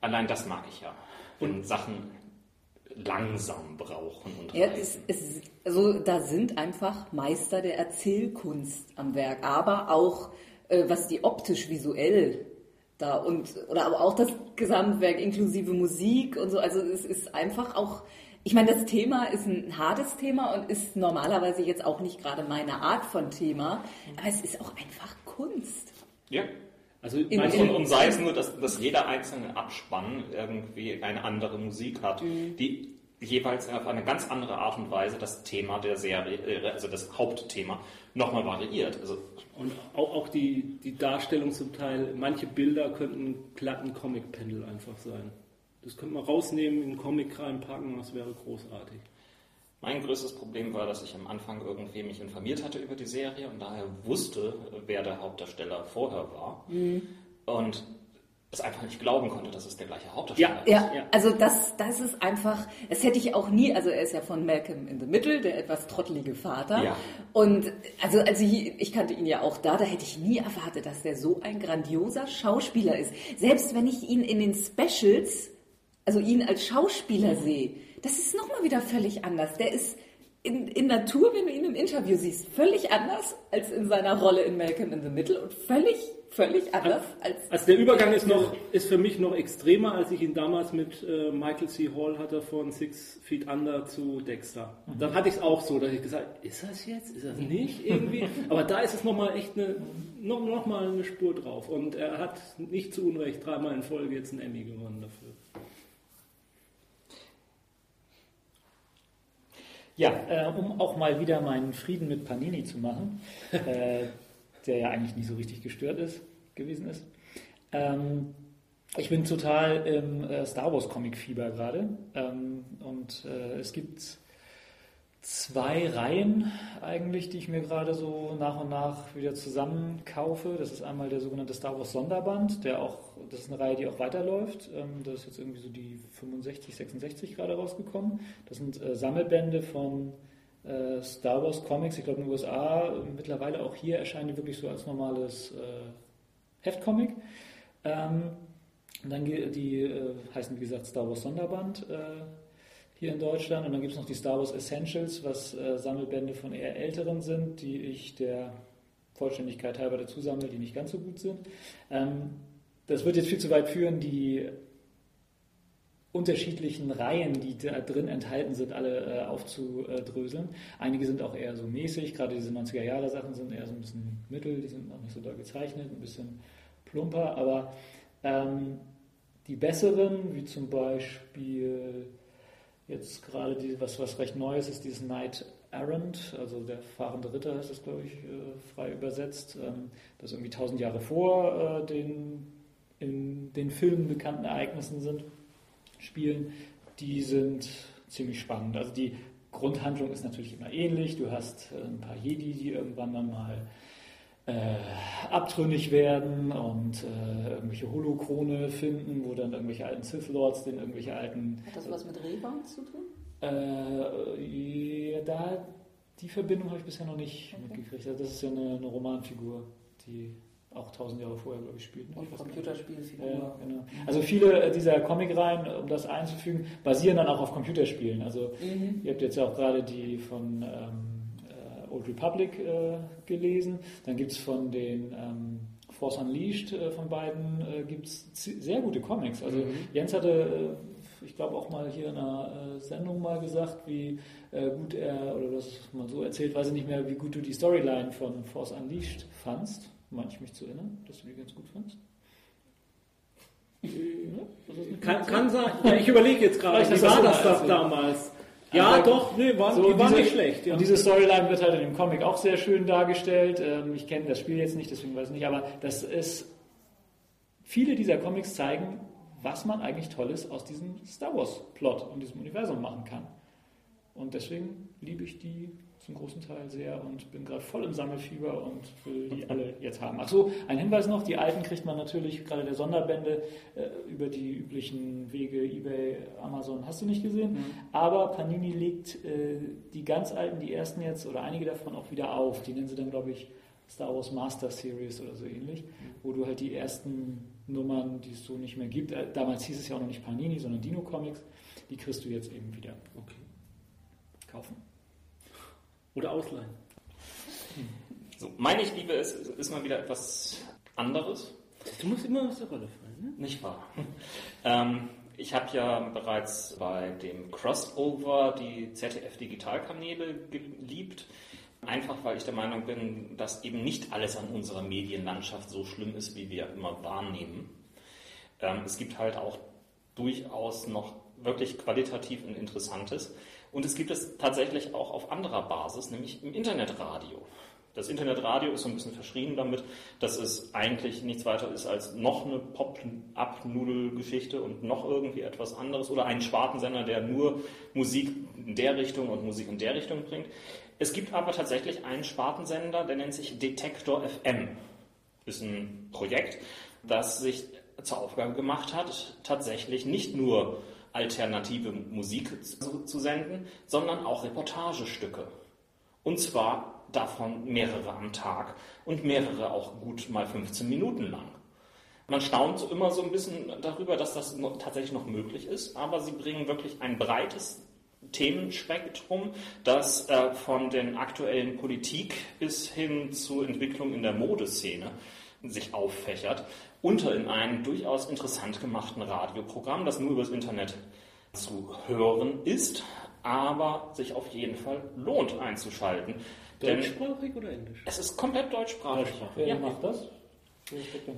A: allein das mag ich ja. Wenn Sachen langsam brauchen und
D: Ja, es, es, also da sind einfach Meister der Erzählkunst am Werk, aber auch äh, was die optisch visuell da und oder aber auch das Gesamtwerk inklusive Musik und so. Also es ist einfach auch. Ich meine, das Thema ist ein hartes Thema und ist normalerweise jetzt auch nicht gerade meine Art von Thema, aber es ist auch einfach Kunst.
A: Ja.
C: Also
D: In-
C: manche-
A: Und, und sei es nur, dass, dass jeder einzelne Abspann irgendwie eine andere Musik hat, die jeweils auf eine ganz andere Art und Weise das Thema der Serie, äh, also das Hauptthema, nochmal variiert. Also
C: Und auch, auch die, die Darstellung zum Teil, manche Bilder könnten glatten Comic-Pendel einfach sein. Das könnte man rausnehmen, in einen Comic reinpacken, das wäre großartig.
A: Mein größtes Problem war, dass ich am Anfang irgendwie mich informiert hatte über die Serie und daher wusste, wer der Hauptdarsteller vorher war. Und es einfach nicht glauben konnte, dass es der gleiche Hauptdarsteller ist.
D: Ja,
C: Ja.
D: also das, das ist einfach, das hätte ich auch nie, also er ist ja von Malcolm in the Middle, der etwas trottelige Vater.
A: Ja.
D: Und also, also ich, ich kannte ihn ja auch da, da hätte ich nie erwartet, dass der so ein grandioser Schauspieler ist. Selbst wenn ich ihn in den Specials, also ihn als Schauspieler sehe, das ist nochmal wieder völlig anders. Der ist in, in Natur, wenn du ihn im Interview siehst, völlig anders als in seiner Rolle in Malcolm in the Middle und völlig, völlig anders als.
C: Also der Übergang ist, noch, ist für mich noch extremer, als ich ihn damals mit äh, Michael C. Hall hatte von Six Feet Under zu Dexter. Mhm. Dann hatte ich es auch so, dass ich gesagt ist das jetzt? Ist das nicht irgendwie? [LAUGHS] Aber da ist es nochmal echt eine, noch, noch mal eine Spur drauf. Und er hat nicht zu Unrecht dreimal in Folge jetzt einen Emmy gewonnen dafür.
B: Ja, äh, um auch mal wieder meinen Frieden mit Panini zu machen, [LAUGHS] äh, der ja eigentlich nie so richtig gestört ist, gewesen ist. Ähm, ich bin total im äh, Star Wars Comic Fieber gerade ähm, und äh, es gibt zwei Reihen eigentlich, die ich mir gerade so nach und nach wieder zusammenkaufe. Das ist einmal der sogenannte Star Wars Sonderband, der auch, das ist eine Reihe, die auch weiterläuft. Ähm, das ist jetzt irgendwie so die 65, 66 gerade rausgekommen. Das sind äh, Sammelbände von äh, Star Wars Comics, ich glaube in den USA, mittlerweile auch hier erscheinen die wirklich so als normales äh, Heftcomic. Ähm, und dann die heißen wie gesagt Star Wars Sonderband hier in Deutschland. Und dann gibt es noch die Star Wars Essentials, was äh, Sammelbände von eher älteren sind, die ich der Vollständigkeit halber dazu sammle, die nicht ganz so gut sind. Ähm, das wird jetzt viel zu weit führen, die unterschiedlichen Reihen, die da drin enthalten sind, alle äh, aufzudröseln. Einige sind auch eher so mäßig, gerade diese 90er-Jahre-Sachen sind eher so ein bisschen mittel, die sind auch nicht so doll gezeichnet, ein bisschen plumper, aber ähm, die besseren, wie zum Beispiel Jetzt gerade die, was, was recht Neues ist, dieses Knight Errant, also der fahrende Ritter heißt das, glaube ich, äh, frei übersetzt, ähm, das irgendwie tausend Jahre vor äh, den in den Filmen bekannten Ereignissen sind, spielen, die sind ziemlich spannend. Also die Grundhandlung ist natürlich immer ähnlich. Du hast äh, ein paar Jedi, die irgendwann dann mal äh, abtrünnig werden und äh, irgendwelche Holokrone finden, wo dann irgendwelche alten Sith Lords den irgendwelche alten.
D: Hat das was mit Rehbound zu tun?
B: Äh, ja, da die Verbindung habe ich bisher noch nicht okay. mitgekriegt. Also das ist ja eine, eine, Romanfigur, die auch tausend Jahre vorher, glaube ich, spielt.
D: Und Computerspielfigur.
B: Ja, genau. Also viele dieser Comicreihen, um das einzufügen, basieren dann auch auf Computerspielen. Also mhm. ihr habt jetzt ja auch gerade die von ähm, Old Republic äh, gelesen. Dann gibt es von den ähm, Force Unleashed äh, von beiden äh, gibt's sehr gute Comics. Also mhm. Jens hatte, äh, ich glaube auch mal hier in einer äh, Sendung mal gesagt, wie äh, gut er, oder das mal so erzählt, weiß ich nicht mehr, wie gut du die Storyline von Force Unleashed fandst. Meine ich mich zu erinnern, dass du die ganz gut fandst.
C: Ja, kann, kann sein. Ja, ich überlege jetzt gerade, wie war das, das damals? Ja, also, doch, nee, war, so die war diese, nicht schlecht. Ja.
B: Und diese Storyline wird halt in dem Comic auch sehr schön dargestellt. Ähm, ich kenne das Spiel jetzt nicht, deswegen weiß ich nicht, aber das ist. Viele dieser Comics zeigen, was man eigentlich Tolles aus diesem Star Wars-Plot und diesem Universum machen kann. Und deswegen liebe ich die zum großen Teil sehr und bin gerade voll im Sammelfieber und will die alle jetzt haben. Ach so, ein Hinweis noch, die alten kriegt man natürlich, gerade der Sonderbände, äh, über die üblichen Wege, Ebay, Amazon, hast du nicht gesehen. Mhm. Aber Panini legt äh, die ganz alten, die ersten jetzt, oder einige davon auch wieder auf. Die nennen sie dann, glaube ich, Star Wars Master Series oder so ähnlich, wo du halt die ersten Nummern, die es so nicht mehr gibt, äh, damals hieß es ja auch noch nicht Panini, sondern Dino Comics, die kriegst du jetzt eben wieder. Okay. Kaufen.
C: Oder ausleihen.
A: So, meine ich liebe ist, ist mal wieder etwas anderes.
C: Du musst immer aus der Rolle fallen, ne?
A: Nicht wahr? [LAUGHS] ähm, ich habe ja bereits bei dem Crossover die ZDF-Digitalkanäle geliebt. Einfach weil ich der Meinung bin, dass eben nicht alles an unserer Medienlandschaft so schlimm ist, wie wir immer wahrnehmen. Ähm, es gibt halt auch durchaus noch wirklich qualitativ und Interessantes. Und es gibt es tatsächlich auch auf anderer Basis, nämlich im Internetradio. Das Internetradio ist so ein bisschen verschrien damit, dass es eigentlich nichts weiter ist als noch eine Pop-Up-Nudel-Geschichte und noch irgendwie etwas anderes oder ein Spartensender, der nur Musik in der Richtung und Musik in der Richtung bringt. Es gibt aber tatsächlich einen Spartensender, der nennt sich Detektor FM. Ist ein Projekt, das sich zur Aufgabe gemacht hat, tatsächlich nicht nur alternative Musik zu, zu senden, sondern auch Reportagestücke. Und zwar davon mehrere am Tag und mehrere auch gut mal 15 Minuten lang. Man staunt immer so ein bisschen darüber, dass das noch, tatsächlich noch möglich ist, aber sie bringen wirklich ein breites Themenspektrum, das äh, von den aktuellen Politik bis hin zu Entwicklung in der Modeszene sich auffächert, unter in einem durchaus interessant gemachten Radioprogramm, das nur übers Internet zu hören ist, aber sich auf jeden Fall lohnt einzuschalten.
C: Deutschsprachig oder Englisch?
A: Es ist komplett deutschsprachig.
B: Wer
A: Ja.
B: macht das?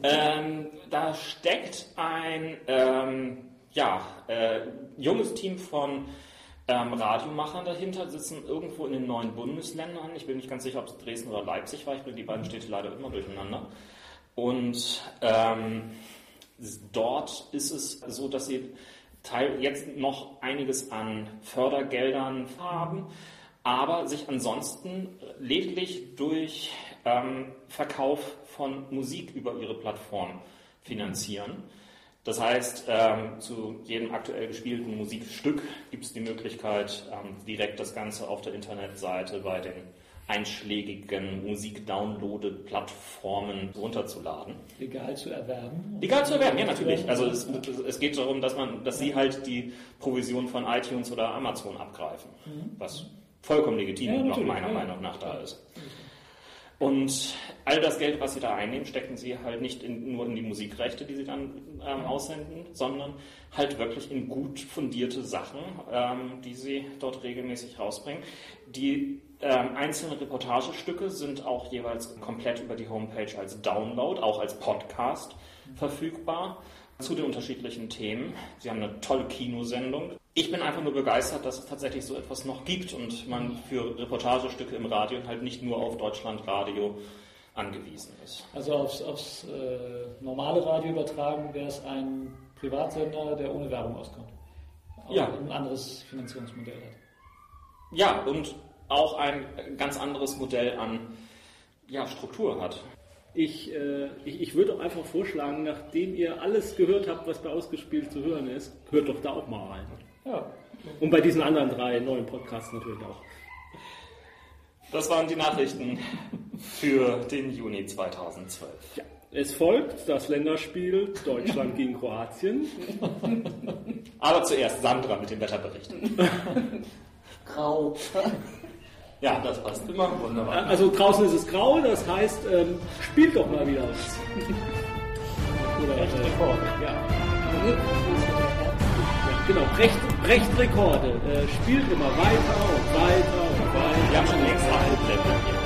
A: Ähm, da steckt ein ähm, ja, äh, junges Team von ähm, Radiomachern dahinter, sitzen irgendwo in den neuen Bundesländern. Ich bin nicht ganz sicher, ob es Dresden oder Leipzig war. Ich bringe die beiden Städte leider immer durcheinander. Und ähm, dort ist es so, dass sie teil jetzt noch einiges an Fördergeldern haben, aber sich ansonsten lediglich durch ähm, Verkauf von Musik über ihre Plattform finanzieren. Das heißt, ähm, zu jedem aktuell gespielten Musikstück gibt es die Möglichkeit, ähm, direkt das Ganze auf der Internetseite bei den einschlägigen Musikdownload-Plattformen runterzuladen.
B: Legal zu erwerben?
A: Legal zu erwerben, ja natürlich. Also es, es geht darum, dass man, dass sie halt die Provision von iTunes oder Amazon abgreifen, was vollkommen legitim
B: Ja, natürlich,
A: meiner
B: ja.
A: Meinung nach da ist. Und all das Geld, was sie da einnehmen, stecken sie halt nicht in, nur in die Musikrechte, die sie dann ähm, aussenden, sondern halt wirklich in gut fundierte Sachen, ähm, die sie dort regelmäßig rausbringen. Die ähm, einzelnen Reportagestücke sind auch jeweils komplett über die Homepage als Download, auch als Podcast verfügbar zu den unterschiedlichen Themen. Sie haben eine tolle Kinosendung. Ich bin einfach nur begeistert, dass es tatsächlich so etwas noch gibt und man für Reportagestücke im Radio halt nicht nur auf Deutschlandradio angewiesen ist.
B: Also aufs, aufs äh, normale Radio übertragen wäre es ein Privatsender, der ohne Werbung auskommt. Auch
A: Ja.
B: Ein anderes Finanzierungsmodell hat.
A: Ja, und auch ein ganz anderes Modell an ja, Struktur hat.
C: Ich, äh, ich, ich würde auch einfach vorschlagen, nachdem ihr alles gehört habt, was bei Ausgespielt zu hören ist, hört doch da auch mal rein.
B: Ja,
C: Und bei diesen anderen drei neuen Podcasts natürlich auch.
A: Das waren die Nachrichten für den Juni 2012.
C: Ja. Es folgt das Länderspiel Deutschland gegen Kroatien. [LAUGHS]
A: Aber zuerst Sandra mit dem Wetterbericht. [LAUGHS]
D: Grau.
A: Ja, das passt immer. Wunderbar.
C: Also draußen ist es grau, das heißt, ähm, spielt doch mal wieder was. [LAUGHS] Oder,
B: echt
C: äh,
B: Rekord.
C: ja. Genau, brecht, brecht Rekorde. Äh, spielt immer weiter und weiter und weiter.
A: Wir haben schon längst abgeblendet.